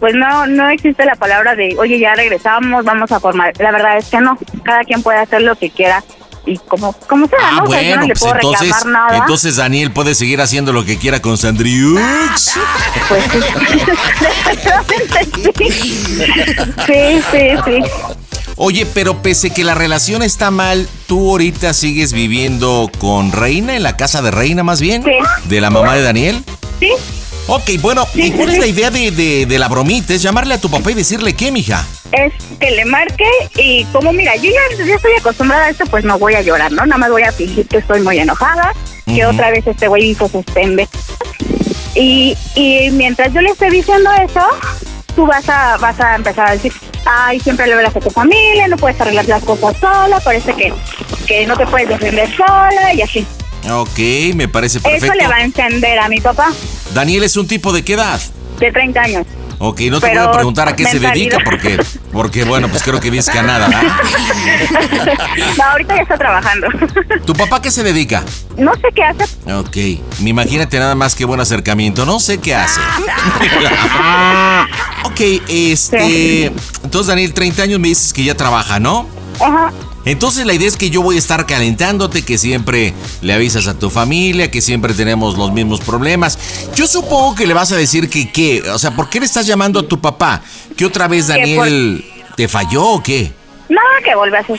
pues no, no existe la palabra de, oye, ya regresamos, vamos a formar. La verdad es que no, cada quien puede hacer lo que quiera y como, como sea, Ah, ¿no? O sea, yo bueno, le pues puedo entonces, reclamar nada. entonces Daniel puede seguir haciendo lo que quiera con Sandriux. Pues sí. *laughs* sí, sí, sí. Oye, pero pese que la relación está mal, ¿tú ahorita sigues viviendo con Reina, en la casa de Reina más bien? Sí. ¿De la mamá de Daniel? Sí. Ok, bueno, ¿y cuál es la idea de, de- de la bromita? ¿Es llamarle a tu papá y decirle qué, mija? es que le marque y como mira, yo ya, ya estoy acostumbrada a esto, pues no voy a llorar, ¿no? Nada más voy a fingir que estoy muy enojada, que otra vez este güey hizo sus pende. Y, y mientras yo le esté diciendo eso, tú vas a, vas a empezar a decir, ay, siempre le hablas a tu familia, no puedes arreglar las cosas sola, parece que, que no te puedes defender sola y así. Ok, me parece perfecto. Eso le va a encender a mi papá Daniel es un tipo de qué edad? de 30 años. Ok, no te Pero voy a preguntar a qué se dedica porque, porque bueno, pues creo que dices que a nada. ¿verdad? *laughs* no, ahorita ya está trabajando. *laughs* ¿Tu papá qué se dedica? no sé qué hace. Ok, me imagínate nada más que buen acercamiento, no sé qué hace. *laughs* ok, este... Entonces Daniel, 30 años me dices que ya trabaja, ¿no? Ajá. Entonces la idea es que yo voy a estar calentándote, que siempre le avisas a tu familia, que siempre tenemos los mismos problemas. Yo supongo que le vas a decir que qué, o sea, ¿por qué le estás llamando a tu papá? ¿Que otra vez Daniel te falló o qué? No, que vuelve a sus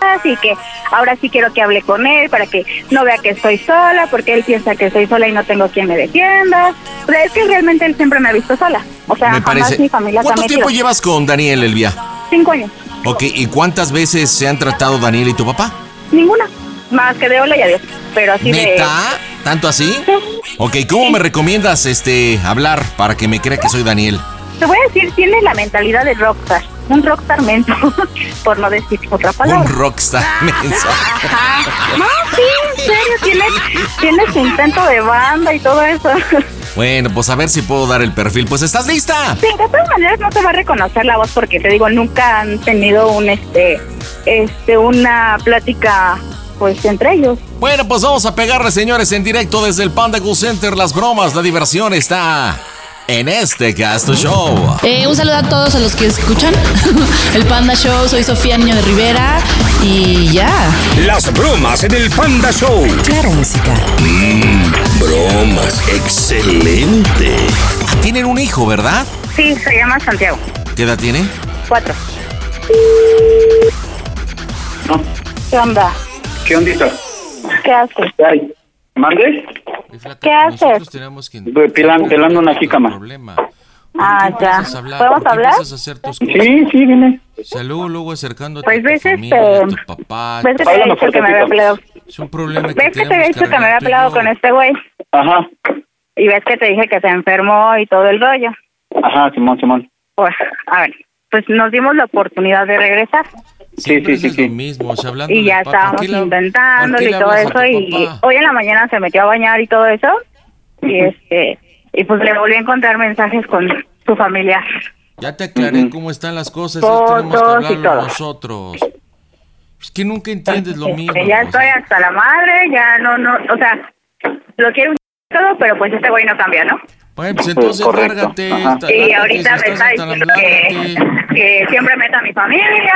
Así que ahora sí quiero que hable con él para que no vea que estoy sola, porque él piensa que estoy sola y no tengo quien me defienda. Pero es que realmente él siempre me ha visto sola. O sea, me jamás parece. mi familia ¿Cuánto tiempo llevas con Daniel, Elvia? Cinco años. Ok, ¿y cuántas veces se han tratado Daniel y tu papá? Ninguna. Más que de hola y adiós. Pero así de... ¿Neta? ¿Tanto así? Ok, ¿cómo me recomiendas este hablar para que me crea que soy Daniel? Te voy a decir, tiene la mentalidad de rockstar. Un rockstar menso, *laughs* por no decir otra palabra. Un rockstar menso. Ajá. *laughs* No, sí, en serio, tiene, tiene su intento de banda y todo eso. *laughs* Bueno, pues a ver si puedo dar el perfil. Pues estás lista. Sí, de todas maneras no te va a reconocer la voz porque te digo, nunca han tenido un este este una plática pues entre ellos. Bueno, pues vamos a pegarle, señores, en directo desde el Panda Cool Center. Las bromas, la diversión está en este Casto Show. Eh, un saludo a todos a los que escuchan *laughs* el Panda Show. Soy Sofía Niño de Rivera y ya. Las bromas en el Panda Show. Claro, música. Mmm, bromas. Excelente. Tienen un hijo, ¿verdad? Sí, se llama Santiago. ¿Qué edad tiene? Cuatro. ¿Qué onda? ¿Qué ondita? ¿Qué haces? Ay, ¿Mande? ¿Qué haces? Pues Pelan, pelando una jícama. Ah, ya. ¿Podemos hablar? Sí, sí, dime. O sea, luego, luego acercándote Pues a tu ves familia, este- a tu papá. ¿Ves que te había dicho que me había peleado? Es un problema que ¿Ves que te había tenemos dicho que me había peleado con este güey? Ajá, Y ves que te dije que se enfermó y todo el rollo. ajá, Simón, Simón. Pues, a ver, pues nos dimos la oportunidad de regresar. Sí, sí, sí, sí. mismo, o sea, hablando Y ya papá, estábamos ¿por qué la- intentándolo y todo eso. Y hoy en la mañana se metió a bañar y todo eso. Y este y pues le volví a encontrar mensajes con su familiar. Ya te aclaré cómo están las cosas, Fotos tenemos que y todo. nosotros. Es que nunca entiendes lo mismo. Ya estoy hasta la madre, ya no, no, o sea, lo quiero un todo, pero pues este güey no cambia, ¿no? Bueno, pues entonces correcto. lárgate. Lárgate, ahorita si me está diciendo que, que siempre meto a mi familia,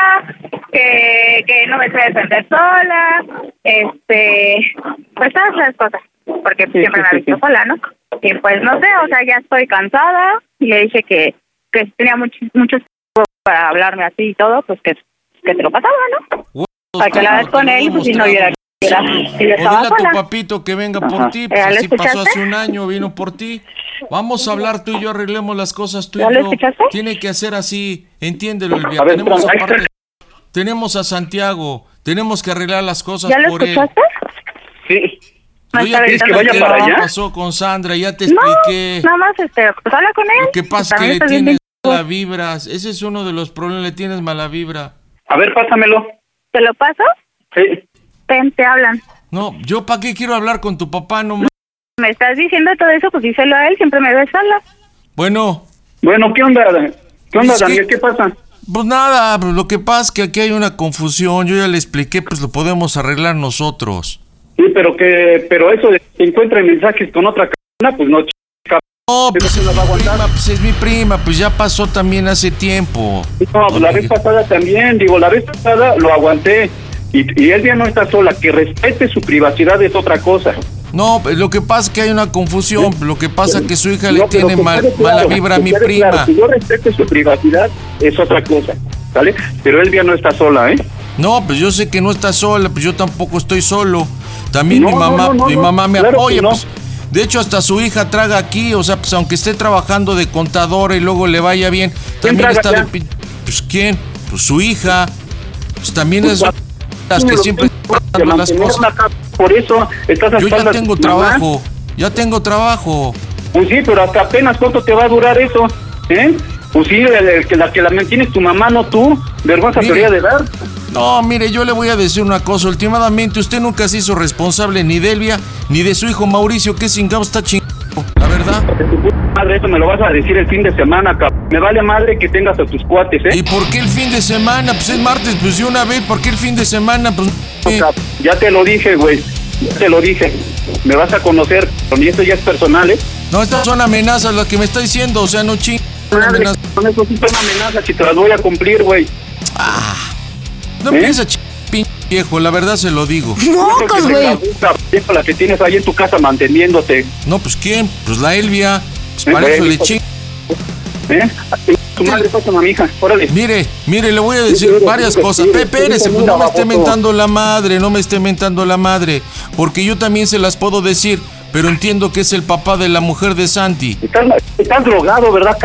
que, que no me sé defender sola, este, pues todas esas cosas, porque siempre me ha visto sola, ¿no? Y pues no sé, o sea, ya estoy cansada y le dije que, que tenía muchos muchos para hablarme así y todo, pues que, que te lo pasaba, ¿no? Para que la vez con él, pues si no hubiera yo estaba dile a tu papito que venga por Ajá. ti, pues ¿Ya lo así pasó hace un año, vino por ti. Vamos a hablar tú y yo, arreglemos las cosas tú y ¿Ya lo yo. escuchaste? Tiene que hacer así, entiéndelo, Elvia. Tenemos aparte, tenemos a Santiago, tenemos que arreglar las cosas ¿Ya lo por él. escuchaste? Sí. Me Yo está ya te que vaya para allá? pasó con Sandra, ya te No, expliqué. nada más, este, pues habla con él. Lo que pasa es que le bien tienes mala vibra. Ese es uno de los problemas, le tienes mala vibra. A ver, pásamelo. ¿Te lo paso? Sí. Ten, te hablan. No, yo para qué quiero hablar con tu papá, no Me estás diciendo todo eso, pues díselo a él, siempre me ves sola. Bueno, Bueno, ¿qué onda? ¿Qué onda, Es que- Daniel? ¿Qué pasa? Pues nada, pues lo que pasa es que aquí hay una confusión. Yo ya le expliqué, pues lo podemos arreglar nosotros. Sí, pero que, pero eso de que encuentre mensajes con otra c***, pues no, No, pues es, mi prima, pues es mi prima, pues ya pasó también hace tiempo. No, pues la vez pasada también, digo, la vez pasada lo aguanté. Y, y él ya no está sola, que respete su privacidad es otra cosa. No, pues, lo que pasa es que hay una confusión. Lo que pasa es que su hija No, le tiene mal- claro, mala vibra a mi prima. claro, que yo respete su privacidad es otra cosa, ¿vale? Pero ya no está sola, ¿eh? No, pues yo sé que no está sola, pues yo tampoco estoy solo. También No, mi mamá, no, mi mamá me claro apoya, pues. De hecho, hasta su hija traga aquí, o sea, pues aunque esté trabajando de contadora y luego le vaya bien, también está de allá? pi- Pues quién? Pues su hija. Pues también Pues, es las que siempre las cosas. Por eso estás a Yo ya espaldas tengo mamá. trabajo, ya tengo trabajo. Pues sí, pero hasta apenas cuánto te va a durar eso, ¿eh? Pues sí, el, el que la que la mantiene es tu mamá, no tú. Vergüenza Mire. debería de dar. No, mire, yo le voy a decir una cosa. Últimamente usted nunca se hizo responsable ni de Elvia ni de su hijo Mauricio, que chingados está chingado. La verdad. Madre, eso me lo vas a decir el fin de semana, cabrón. Me vale madre que tengas a tus cuates, ¿eh? ¿Y por qué el fin de semana? Pues es martes, pues de una vez. ¿Por qué el fin de semana? Pues. eh, Ya te lo dije, güey. Ya te lo dije. Me vas a conocer. Y esto ya es personal, ¿eh? No, estas son amenazas las que me está diciendo. O sea, no ching. Madre, con eso sí son amenazas y te las voy a cumplir, güey. No empieza ching, pinche viejo, la verdad se lo digo. *laughs* ¡Mocos, güey! La que tienes ahí en tu casa manteniéndote. No, pues ¿quién? Pues la Elvia. Para eso le hijo- ching. ¿Eh? Tu madre pasa, mi hija. Órale. Mire, mire, le voy a decir varias cosas. Pues no me esté mentando la madre, no me esté mentando la madre. Porque yo también se las puedo decir, pero entiendo que es el papá de la mujer de Santi. Estás, estás drogado, ¿verdad?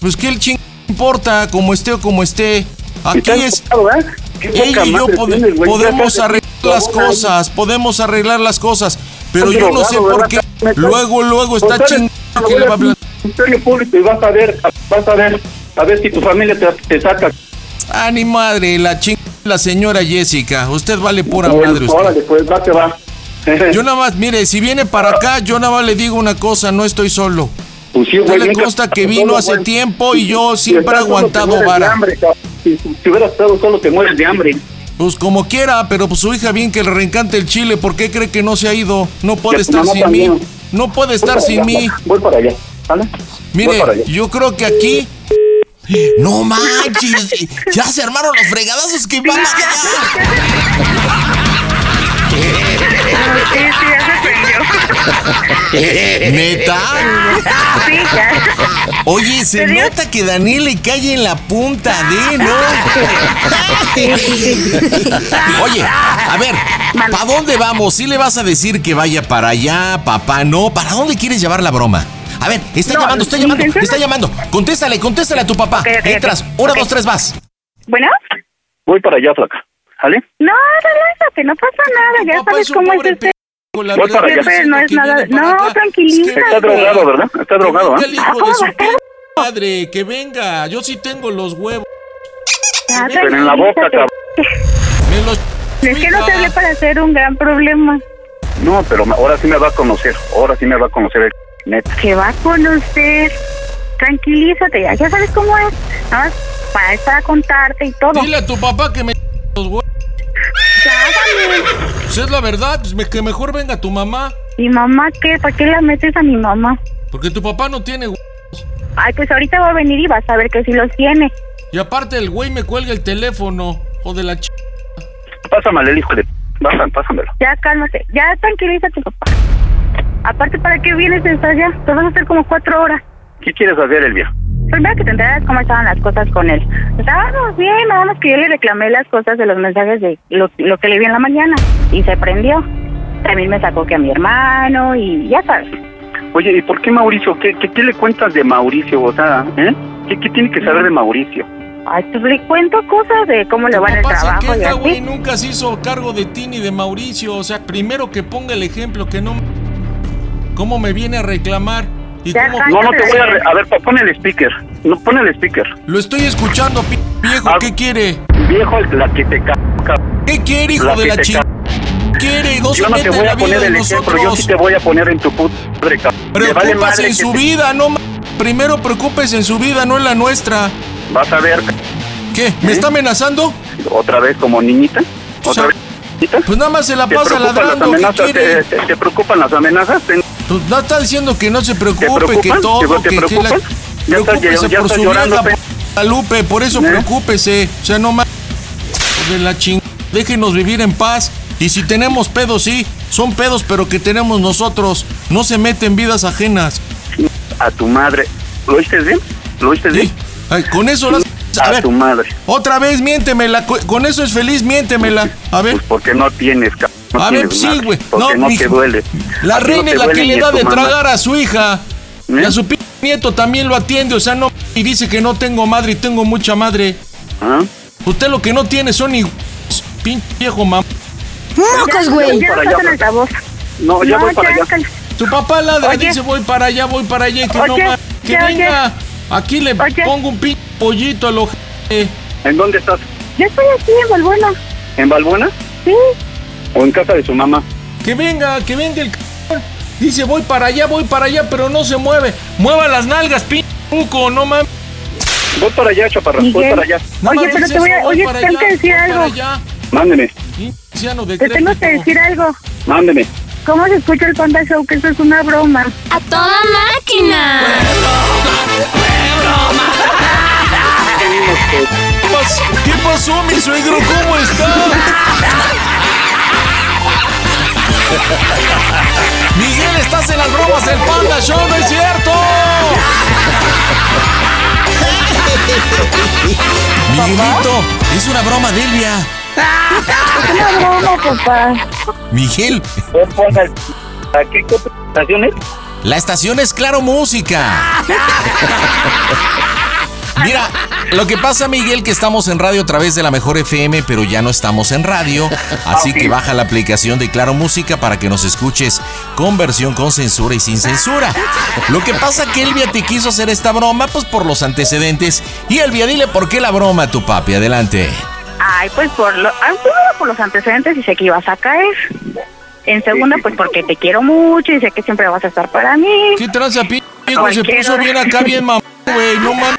Pues que el ching importa, como esté o como esté. Aquí es. drogado, ¿eh? Ella y yo tienes, güey. podemos arreglar las cosas, podemos arreglar las cosas, pero yo no sé por qué. Luego, luego está Pues, chingando que le va a. Ministerio Público y vas a ver, vas a ver, a ver si tu familia te, te saca. Ah, ni madre, la ching la señora Jessica. Usted vale pura Bueno, madre usted. Órale, pues va que va. Yo nada más, mire, si viene para acá, yo nada más le digo una cosa, no estoy solo. Pues sí, güey, le consta que solo, vino hace tiempo y yo Si siempre he aguantado vara. si hubieras estado solo, te mueres de hambre. Pues como quiera, pero pues su hija bien que le reencante el chile, ¿por qué cree que no se ha ido? No puede estar sin también. mí. No puede estar sin allá, mí. Voy para allá, ¿vale? Voy Mire, para allá. yo creo que aquí. No manches, ya se armaron los fregadazos que van Sí, *laughs* *laughs* ¿Neta? Sí, ya. Oye, se nota que Daniel le cae en la punta de, ¿no? *laughs* Oye, a ver, ¿para dónde vamos? ¿Sí le vas a decir que vaya para allá, papá? No, ¿para dónde quieres llevar la broma? A ver, está No, llamando, está llamando, intención está llamando. Contéstale, contéstale a tu papá. Entras, una, Ok. dos, tres, vas. Bueno, Voy para allá, flaca. ¿Vale? no, relájate, no pasa nada, ya sabes cómo es este. Con la Voy para allá. No es nada. No, tranquilízate. Está drogado, ¿verdad? Está drogado, ¿eh? el hijo de su p- madre, que venga. Yo sí tengo los huevos. Ya, Pero en la boca, cabrón. Me los Es que no te hablé para hacer un gran problema. No, pero ahora sí me va a conocer. Ahora sí me va a conocer el neta. Que va con usted. Tranquilízate, ya, ya sabes cómo es. Nada más para contarte y todo. Dile a tu papá que me los huevos. Ya. Pues es la verdad, pues me- que mejor venga tu mamá. ¿Mi mamá qué? ¿Para qué la metes a mi mamá? Porque tu papá no tiene hue- Ay, pues ahorita va a venir y vas a ver que sí los tiene. Y aparte el güey me cuelga el teléfono. O de la ch... Pásame el hijo de... Pásame, pásamelo. Ya cálmate, ya tranquilízate, papá. Aparte, ¿para qué vienes hasta allá? Te vas a hacer como cuatro horas. ¿Qué quieres hacer, Elvia? Primero que te enteras cómo estaban las cosas con él. Estábamos bien, nada más que yo le reclamé las cosas de los mensajes de lo, lo que le vi en la mañana. Y se prendió. También me sacó que a mi hermano y ya sabes. Oye, ¿y por qué Mauricio? ¿Qué, qué, qué le cuentas de Mauricio? Sea, ¿eh? ¿Qué, qué tiene que saber de Mauricio? Ay, pues le cuento cosas de cómo le va en el Papá se trabajo y así. nunca se hizo cargo de ti ni de Mauricio. O sea, primero que ponga el ejemplo, que no... ¿Cómo me viene a reclamar? ¿Y Ya, cómo... No, no te voy a... re- A ver, pon el speaker. No, pon el speaker. Lo estoy escuchando, p- viejo, ¿qué quiere? Viejo, la que te ¿Qué quiere, hijo La de la chingada? ¿Quiere? No se Yo no mete te en voy la a vida poner de el ejemplo, yo nosotros. sí te voy a poner en tu puta madre, vale Preocúpase madre en su te- vida, no Primero preocúpese en su vida, no en la nuestra. Vas a ver, ¿Qué? ¿Me está amenazando? otra vez como niñita. ¿Otra vez niñita? Pues nada más se la ¿Te pasa ladrando. ¿Qué amenazas? quiere? ¿Te, te- te preocupan las amenazas? ¿Te- Pues no está diciendo que no se ¿Te preocupe, que todo, ¿Te, que, que la... Ya Preocúpese ya por su llorando, vieja, pe- Lupe, por eso ¿Eh? preocúpese. O sea, no más de la ching... Déjenos vivir en paz. Y si tenemos pedos, sí, son pedos, pero que tenemos nosotros. No se meten vidas ajenas. A tu madre. ¿Lo oíste bien? ¿Lo oíste bien? Ay, con eso las... A, A ver, tu madre. otra vez miéntemela. co- Con eso es feliz, miéntemela. A ver. Pues porque no tienes, cabrón. No A ver, sí, güey. No, no, te duele. La A ti no reina es la que le da de mamá. tragar a su hija. Y ¿Eh? a su p nieto también lo atiende. O sea, no. Y dice que no tengo madre y tengo mucha madre. ¿Ah? Usted lo que no tiene son ni. Pinche viejo mamá. ¡Mocos, güey! No ya voy para allá. Tu papá ladra, Oye. dice voy para allá, voy para allá. y Que no ma- Que oye. venga. Aquí le pongo un pinche pollito al ojete. ¿En dónde estás? Yo estoy aquí en Balbuena. ¿En Balbuena? Sí. ¿O en casa de su mamá? Que venga, que venga el cabrón. Dice, voy para allá, voy para allá, pero no se mueve. Mueva las nalgas, pinche cuco, no mames. Voy para allá, chaparra, voy para allá. Oye, pero te voy a, eso, voy oye, tengo allá, que decir algo. Mándeme, Te tengo que decir algo. mándeme. ¿Cómo se escucha el Panda Show? Que esto es una broma. ¡A toda máquina! ¿Qué pas- ¿Qué pasó, mi suegro? ¿Cómo está? Miguel, estás en las bromas del Panda Show, ¿no es cierto? Miguelito, es una broma de Elvia. Es una broma, papá. Miguel, ¿A qué estaciones? la estación es Claro Música. *laughs* Mira, lo que pasa, Miguel, que estamos en radio a través de la mejor FM, pero ya no estamos en radio. Así que baja la aplicación de Claro Música para que nos escuches con versión con censura y sin censura. Lo que pasa que Elvia te quiso hacer esta broma, pues por los antecedentes. Y Elvia, dile por qué la broma a tu papi. Adelante. Ay, pues por lo, ah, por los antecedentes y sé que ibas a caer. En segunda, pues porque te quiero mucho y sé que siempre vas a estar para mí. ¿Qué tranza, viejo? Se puso bien acá, bien mamá, güey. No mames.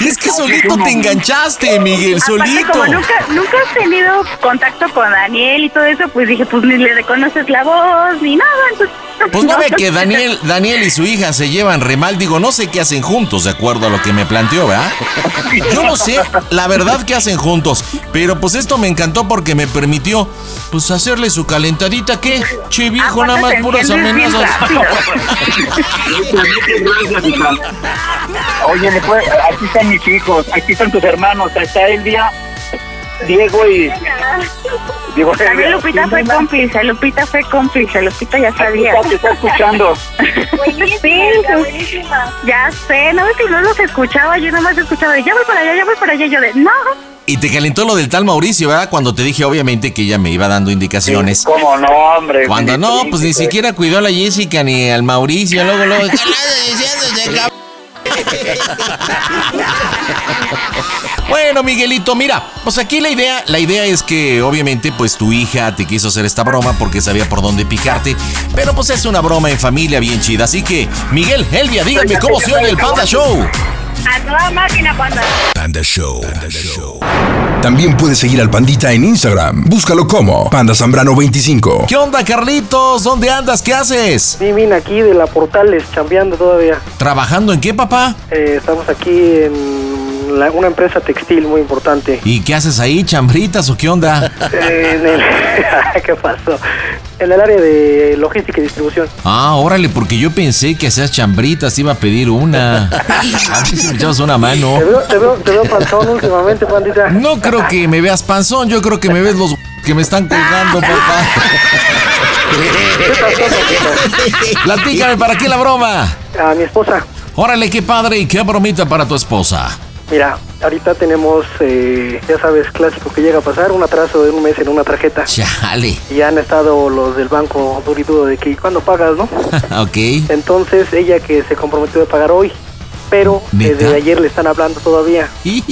Y es que solito te enganchaste, Miguel, Aparte, solito. como nunca, nunca has tenido contacto con Daniel y todo eso, pues dije, pues ni le reconoces la voz ni nada. Entonces, Pues no ve que Daniel, Daniel y su hija se llevan re mal. Digo, no sé qué hacen juntos, de acuerdo a lo que me planteó, ¿verdad? Yo no sé la verdad que hacen juntos. Pero pues esto me encantó porque me permitió, pues, hacerle su calentadita. ¿Qué? Che, viejo, nada más puras amenazas. *laughs* *laughs* Oye, le puede- aquí están mis hijos, aquí están tus hermanos, ahí está el día Diego y... Diego, También Lupita fue cómplice, Lupita fue cómplice, Lupita ya sabía. Te está escuchando. *laughs* Sí, pues, ya sé, no ves que no los escuchaba, yo nomás escuchaba de ya voy para allá, ya voy para allá, yo de no. Y te calentó lo del tal Mauricio, ¿verdad? Cuando te dije, obviamente, que ella me iba dando indicaciones. ¿Cómo no, hombre? Cuando no, pues ni siquiera cuidó a la Jessica ni al Mauricio. Luego, luego. *laughs* *laughs* Bueno, Miguelito, mira, pues aquí la idea, la idea es que obviamente pues tu hija te quiso hacer esta broma porque sabía por dónde picarte, pero pues es una broma en familia bien chida, así que Miguel, Elvia, díganme cómo se oye el Panda Show. A toda máquina, panda. Panda Show. Panda Show. También puedes seguir al Pandita en Instagram. Búscalo como Panda Zambrano 25. ¿Qué onda, Carlitos? ¿Dónde andas? ¿Qué haces? Sí, vine aquí de la Portales, chambeando todavía. ¿Trabajando en qué, papá? Eh, estamos aquí en la- una empresa textil muy importante. ¿Y qué haces ahí, chambritas o qué onda? *laughs* En el- *laughs* ¿Qué pasó? En el área de logística y distribución. Ah, órale, porque yo pensé que hacías chambritas, iba a pedir una. *laughs* A ver si me echabas una mano. Te veo, te veo, te veo panzón últimamente, pandita. No creo que me veas panzón, yo creo que me ves los que me están colgando, papá. Platícame, ¿para qué la broma? A mi esposa. Órale, qué padre y qué bromita para tu esposa. Mira, ahorita tenemos, eh, ya sabes, clásico que llega a pasar, un atraso de un mes en una tarjeta. Chale. Y han estado los del banco duro y duro de que cuándo pagas, ¿no? *laughs* ok. Entonces ella que se comprometió a pagar hoy, pero ¿Neta? desde ayer le están hablando todavía.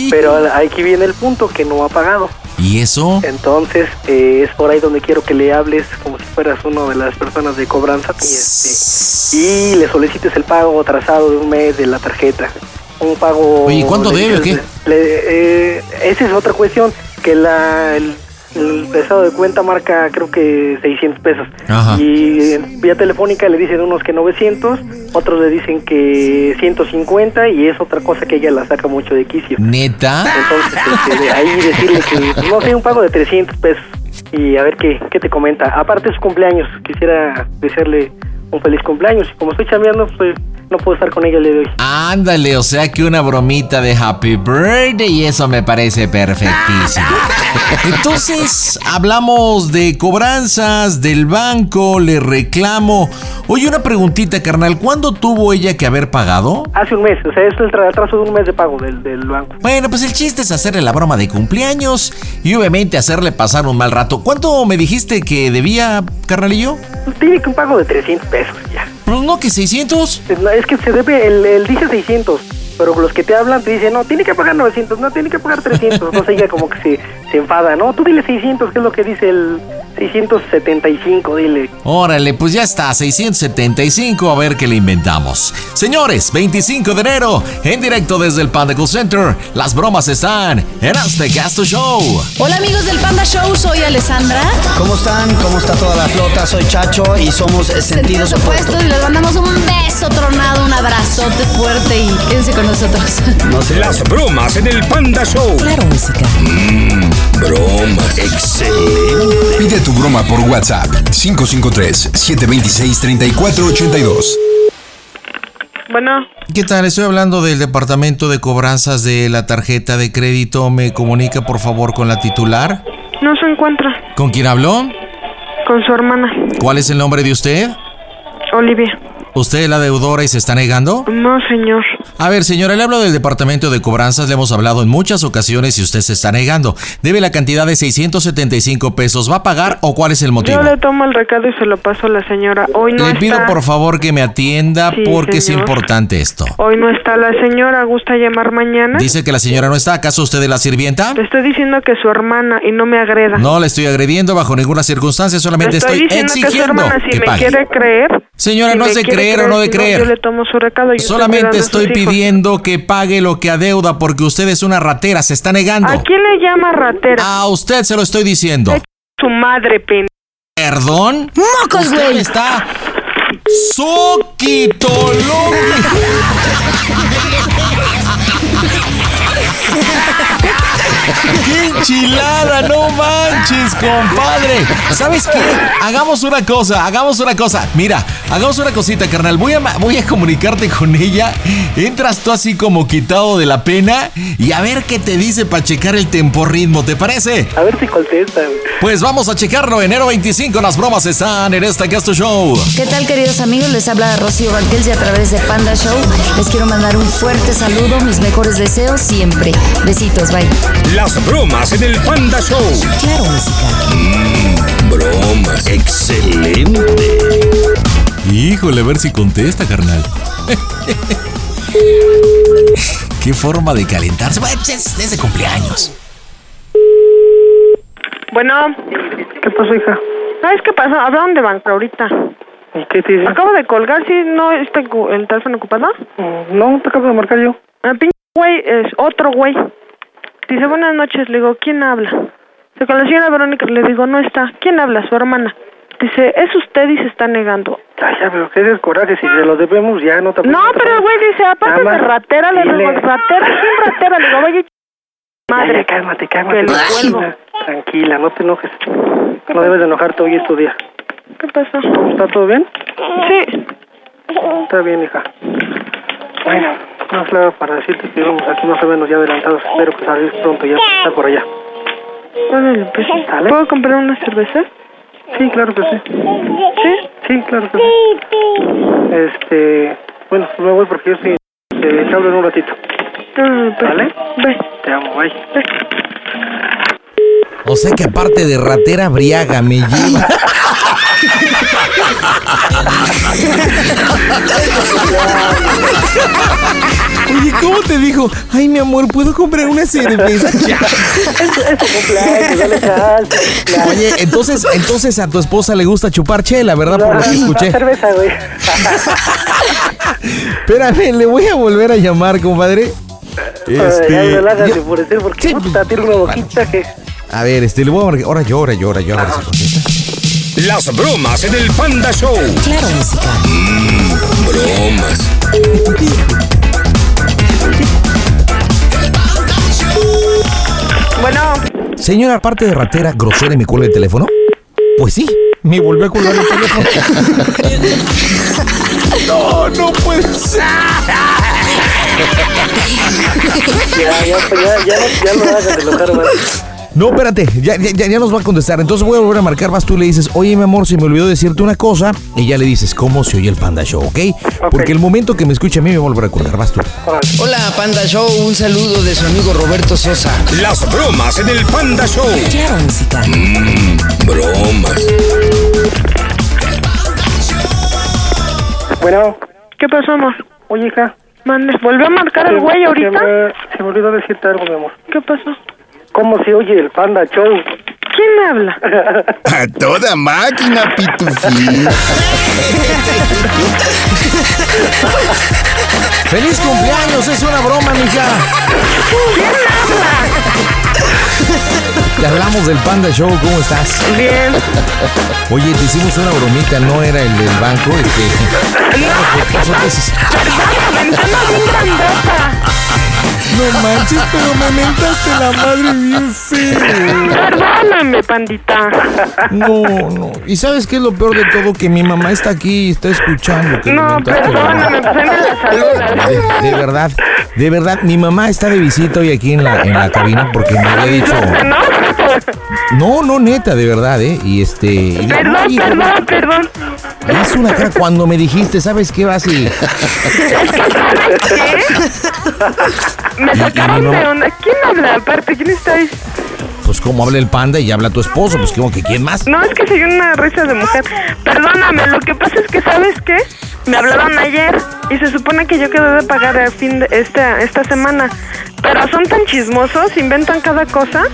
Pero aquí viene el punto que no ha pagado. ¿Y eso? Entonces eh, es por ahí donde quiero que le hables como si fueras una de las personas de cobranza y, este, y le solicites el pago atrasado de un mes de la tarjeta. Un pago... Oye, ¿y cuánto le debe o qué? le- eh, esa es otra cuestión, que la, el, el estado de cuenta marca creo que 600 pesos. Ajá. Y en vía telefónica le dicen unos que 900, otros le dicen que 150 y es otra cosa que ella la saca mucho de quicio. ¿Neta? Entonces, este, de ahí decirle que, no sé, un pago de 300 pesos y a ver qué, qué te comenta. Aparte de su cumpleaños, quisiera desearle un feliz cumpleaños y como estoy chambeando, pues no puedo estar con ella el día de hoy. Ándale, o sea que una bromita de Happy Birthday y eso me parece perfectísimo. *laughs* Entonces, hablamos de cobranzas, del banco, le reclamo. Oye, una preguntita, carnal, ¿cuándo tuvo ella que haber pagado? Hace un mes, o sea, es el tra- atraso de un mes de pago del, del banco. Bueno, pues el chiste es hacerle la broma de cumpleaños y obviamente hacerle pasar un mal rato. ¿Cuánto me dijiste que debía, carnalillo? Pues tiene que un pago de 300 pesos ya. Pues no, que 600. No, es que se debe, él, él dice 600, pero los que te hablan te dicen, no, tiene que pagar 900, no, tiene que pagar 300. Entonces *laughs* ella como que se, se enfada, ¿no? Tú dile 600, que es lo que dice el 675, dile. Órale, pues ya está, 675, a ver qué le inventamos. Señores, 25 de enero, en directo desde el Panda Call Center, las bromas están en Hazte Gasto Show. Hola amigos del Panda Show, soy Alessandra. ¿Cómo están? ¿Cómo está toda la flota? Soy Chacho y somos eh, Sentidos Opuestos. y les mandamos un beso tronado, un abrazote fuerte y quédense con nosotros. Las bromas en el Panda Show. Claro, música. Mmm, bromas. Excelente. Pide tu broma por WhatsApp 553-726-3482. Bueno, ¿Qué tal? Estoy hablando del departamento de cobranzas de la tarjeta de crédito. ¿Me comunica por favor con la titular? no se encuentra ¿Con quién habló? con su hermana, ¿Cuál es el nombre de usted? Olivia. ¿Usted es la deudora y se está negando? No, señor. A ver, señora, le hablo del departamento de cobranzas. Le hemos hablado en muchas ocasiones y usted se está negando. Debe la cantidad de 675 pesos. ¿Va a pagar o cuál es el motivo? Yo le tomo el recado y se lo paso a la señora. Hoy no Le pido está. por favor que me atienda Sí, porque es importante esto. Hoy no está la señora. ¿Gusta llamar mañana? Dice que la señora no está. ¿Acaso usted es la sirvienta? Le estoy diciendo que su hermana y no me agreda. No le estoy agrediendo bajo ninguna circunstancia, solamente Le estoy, estoy, diciendo que su exigiendo hermana, si que me pague. quiere creer. Señora, si no me es creer o no de creer. Yo le tomo su recado. Yo Solamente estoy pidiendo que pague lo que adeuda porque usted es una ratera, se está negando. ¿A quién le llama ratera? A usted se lo estoy diciendo. Su madre, pen. ¿Perdón? ¡Mocos, Usted güey! está soquitolón. *laughs* ¡Qué enchilada! ¡No manches, compadre! ¿Sabes qué? Hagamos una cosa, hagamos una cosa. Mira, hagamos una cosita, carnal. Voy a, voy a comunicarte con ella. Entras tú así como quitado de la pena y a ver qué te dice para checar el temporritmo, ¿te parece? A ver si contesta. Pues vamos a checarlo. Enero 25, las bromas están en esta Gasto Show. ¿Qué tal queridos amigos? Les habla Rocío Banquels y a través de Panda Show les quiero mandar un fuerte saludo, mis mejores deseos siempre. Besitos, bye. Las bromas en el Panda Show. Claro, música. Mmm, bromas. Excelente. Híjole, a ver si contesta, carnal. *laughs* Qué forma de calentarse. Bueno, es, es de cumpleaños. Bueno. ¿Qué pasó, hija? ¿Sabes qué pasó? Hablaron de banco ahorita. ¿Y qué te dice? Acabo de colgar, ¿sí? ¿No está el teléfono ocupado? No, te acabo de marcar yo. Ah, pinche güey, es otro güey. Dice, buenas noches. Le digo, ¿quién habla? Dice, con la señora Verónica. Le digo, no está. ¿Quién habla? Su hermana. Dice, es usted y se está negando. Ay, ya, pero qué descoraje. Si se lo debemos, ya no te No, pero el güey dice, aparte de ratera, le digo, ratera, ¿quién ratera? Le digo, vaya, madre. Ya, cálmate, cálmate. Tranquila. Tranquila, no te enojes. No debes de enojarte hoy es tu día. ¿Qué pasó? ¿Está todo bien? Sí. Está bien, hija. Bueno, no claro para decirte que vamos aquí más o menos ya adelantados. Espero que salgas pronto ya está por allá. Órale, pues. ¿Puedo comprar una cerveza? Sí, claro que sí. ¿Sí? Sí, claro que sí. Este, bueno, pues me voy porque yo estoy... eh, te hablo en un ratito. Ah, pues, ¿Vale? Ve. Te amo, bye. O sea que aparte de ratera briaga me lleva. *laughs* Oye, ¿cómo te dijo? Ay, mi amor, ¿puedo comprar una cerveza? *laughs* Ya. Oye, entonces, entonces a tu esposa le gusta chupar chela, ¿verdad? Por lo que escuché. cerveza, güey. Espérame, le voy a volver a llamar, compadre. Este, Ay, relájate ya- por decir, porque puta, tiene una boquita que... a ver, este, le voy a marcar. Ahora llora, llora, llora. Las bromas en el Panda Show. Claro, música. Mmm, bromas. Bueno. Señora, aparte de ratera, grosera y me cuelga el teléfono. Pues sí, me volvió a colgar el teléfono. *laughs* no, no puede ser. Ya, ya, ya, ya, no, ya no hagas de enojar más. No, espérate, ya, ya, ya- nos va a contestar. Entonces voy a volver a marcar. Vas tú le dices, oye, mi amor, se me olvidó decirte una cosa. Y ya le dices, ¿cómo se oye el Panda Show, ok? Porque el momento que me escuche a mí me va a volver a colgar. Vas tú. Hola, Panda Show. Un saludo de su amigo Roberto Sosa. Las bromas en el Panda Show. Mmm, bromas. Bueno. ¿Qué pasó, amor? Oye, hija. Mande, ¿volvió a marcar el güey Se ahorita? me, se me olvidó decirte algo, mi amor. ¿Qué pasó? ¿Cómo se oye el Panda Show? ¿Quién me habla? *laughs* A toda máquina, pitufín. ¡Feliz cumpleaños! Es una broma, mija. Te hablamos del Panda Show, ¿cómo estás? Bien. Oye, te hicimos una bromita, no era el del banco, este. Pasó veces. No manches, pero me mentaste la madre bien feo. Perdóname, pandita. No, no. ¿Y sabes qué es lo peor de todo? Que mi mamá está aquí y está escuchando. que No, perdóname, pues la. De, de verdad, de verdad, mi mamá está de visita hoy aquí en la, en la cabina porque me había dicho. No, no, neta, de verdad, ¿eh? Y este. y Perdón, perdón, perdón. hizo una cara cuando me dijiste, ¿sabes qué vas y. Me sacaron no. de onda. ¿Quién habla aparte? ¿Quién está ahí? Pues como habla el panda y habla tu esposo, pues como que quién más. No, es que soy una risa de mujer. Perdóname, lo que pasa es que, ¿sabes qué? Me hablaron ayer y se supone que yo quedé de pagar a fin de esta, esta semana. Pero son tan chismosos, inventan cada cosa.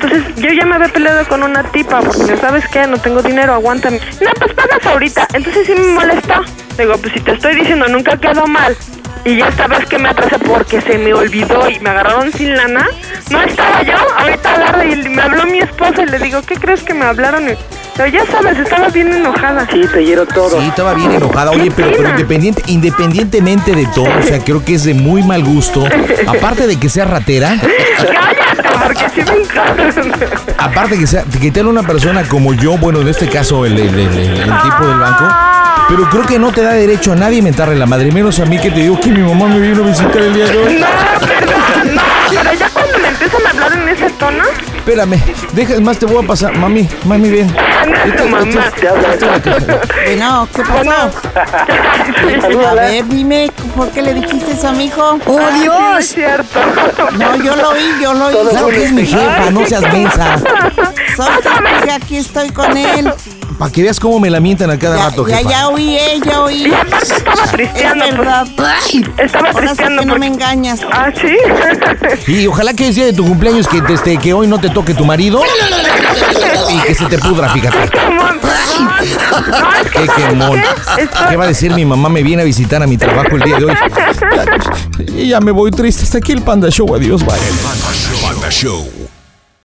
Entonces yo ya me había peleado con una tipa porque, ¿sabes qué? No tengo dinero, aguántame. No, pues pagas ahorita. Entonces sí me molestó. Digo, pues si te estoy diciendo nunca quedó mal. Y ya esta vez que me atrasé porque se me olvidó y me agarraron sin lana, no estaba yo. Ahorita agarra y me habló mi esposa y le digo, ¿qué crees que me hablaron? Pero ya sabes, estaba bien enojada. Sí, te hiero todo. Sí, estaba bien enojada. Oye, pero, pero independiente, independientemente de todo, o sea, creo que es de muy mal gusto. *laughs* Aparte de que sea ratera, Cállate, porque sí me encanta. aparte que sea, que te una persona como yo, bueno, en este caso el, el- el- el- el tipo del banco, pero creo que no te da derecho a nadie mentarle la madre, menos a mí que te digo que mi mamá me vino a visitar el día de hoy. No, perdón, ese tono, Espérame, deja, más te voy a pasar, mami, mami, ven. *laughs* tu mamá. Bueno, ¿qué pasó? A ver, dime, ¿por qué le dijiste eso a mi hijo? ¡Oh, Ay, Dios! no es cierto. *laughs* No, yo lo oí, yo lo oí. Claro que es mi jefa, no seas mensa. Suéltate, que aquí estoy con él. Para que veas cómo me la mientan a cada Ya, rato, ya, jefa. ya oí, eh, ya oí. Y aparte estaba tristeando, Es verdad. Estaba Ahora sí tristeando que no me engañas. Ah, ¿sí? Y ojalá que el día de tu cumpleaños que, este, que hoy no te toque tu marido y que se te pudra, fíjate. Qué quemón. ¿Qué va a decir mi mamá? Me viene a visitar a mi trabajo el día de hoy. *laughs* Y ya me voy triste. Hasta aquí el Panda Show. Adiós, bye. Panda Show.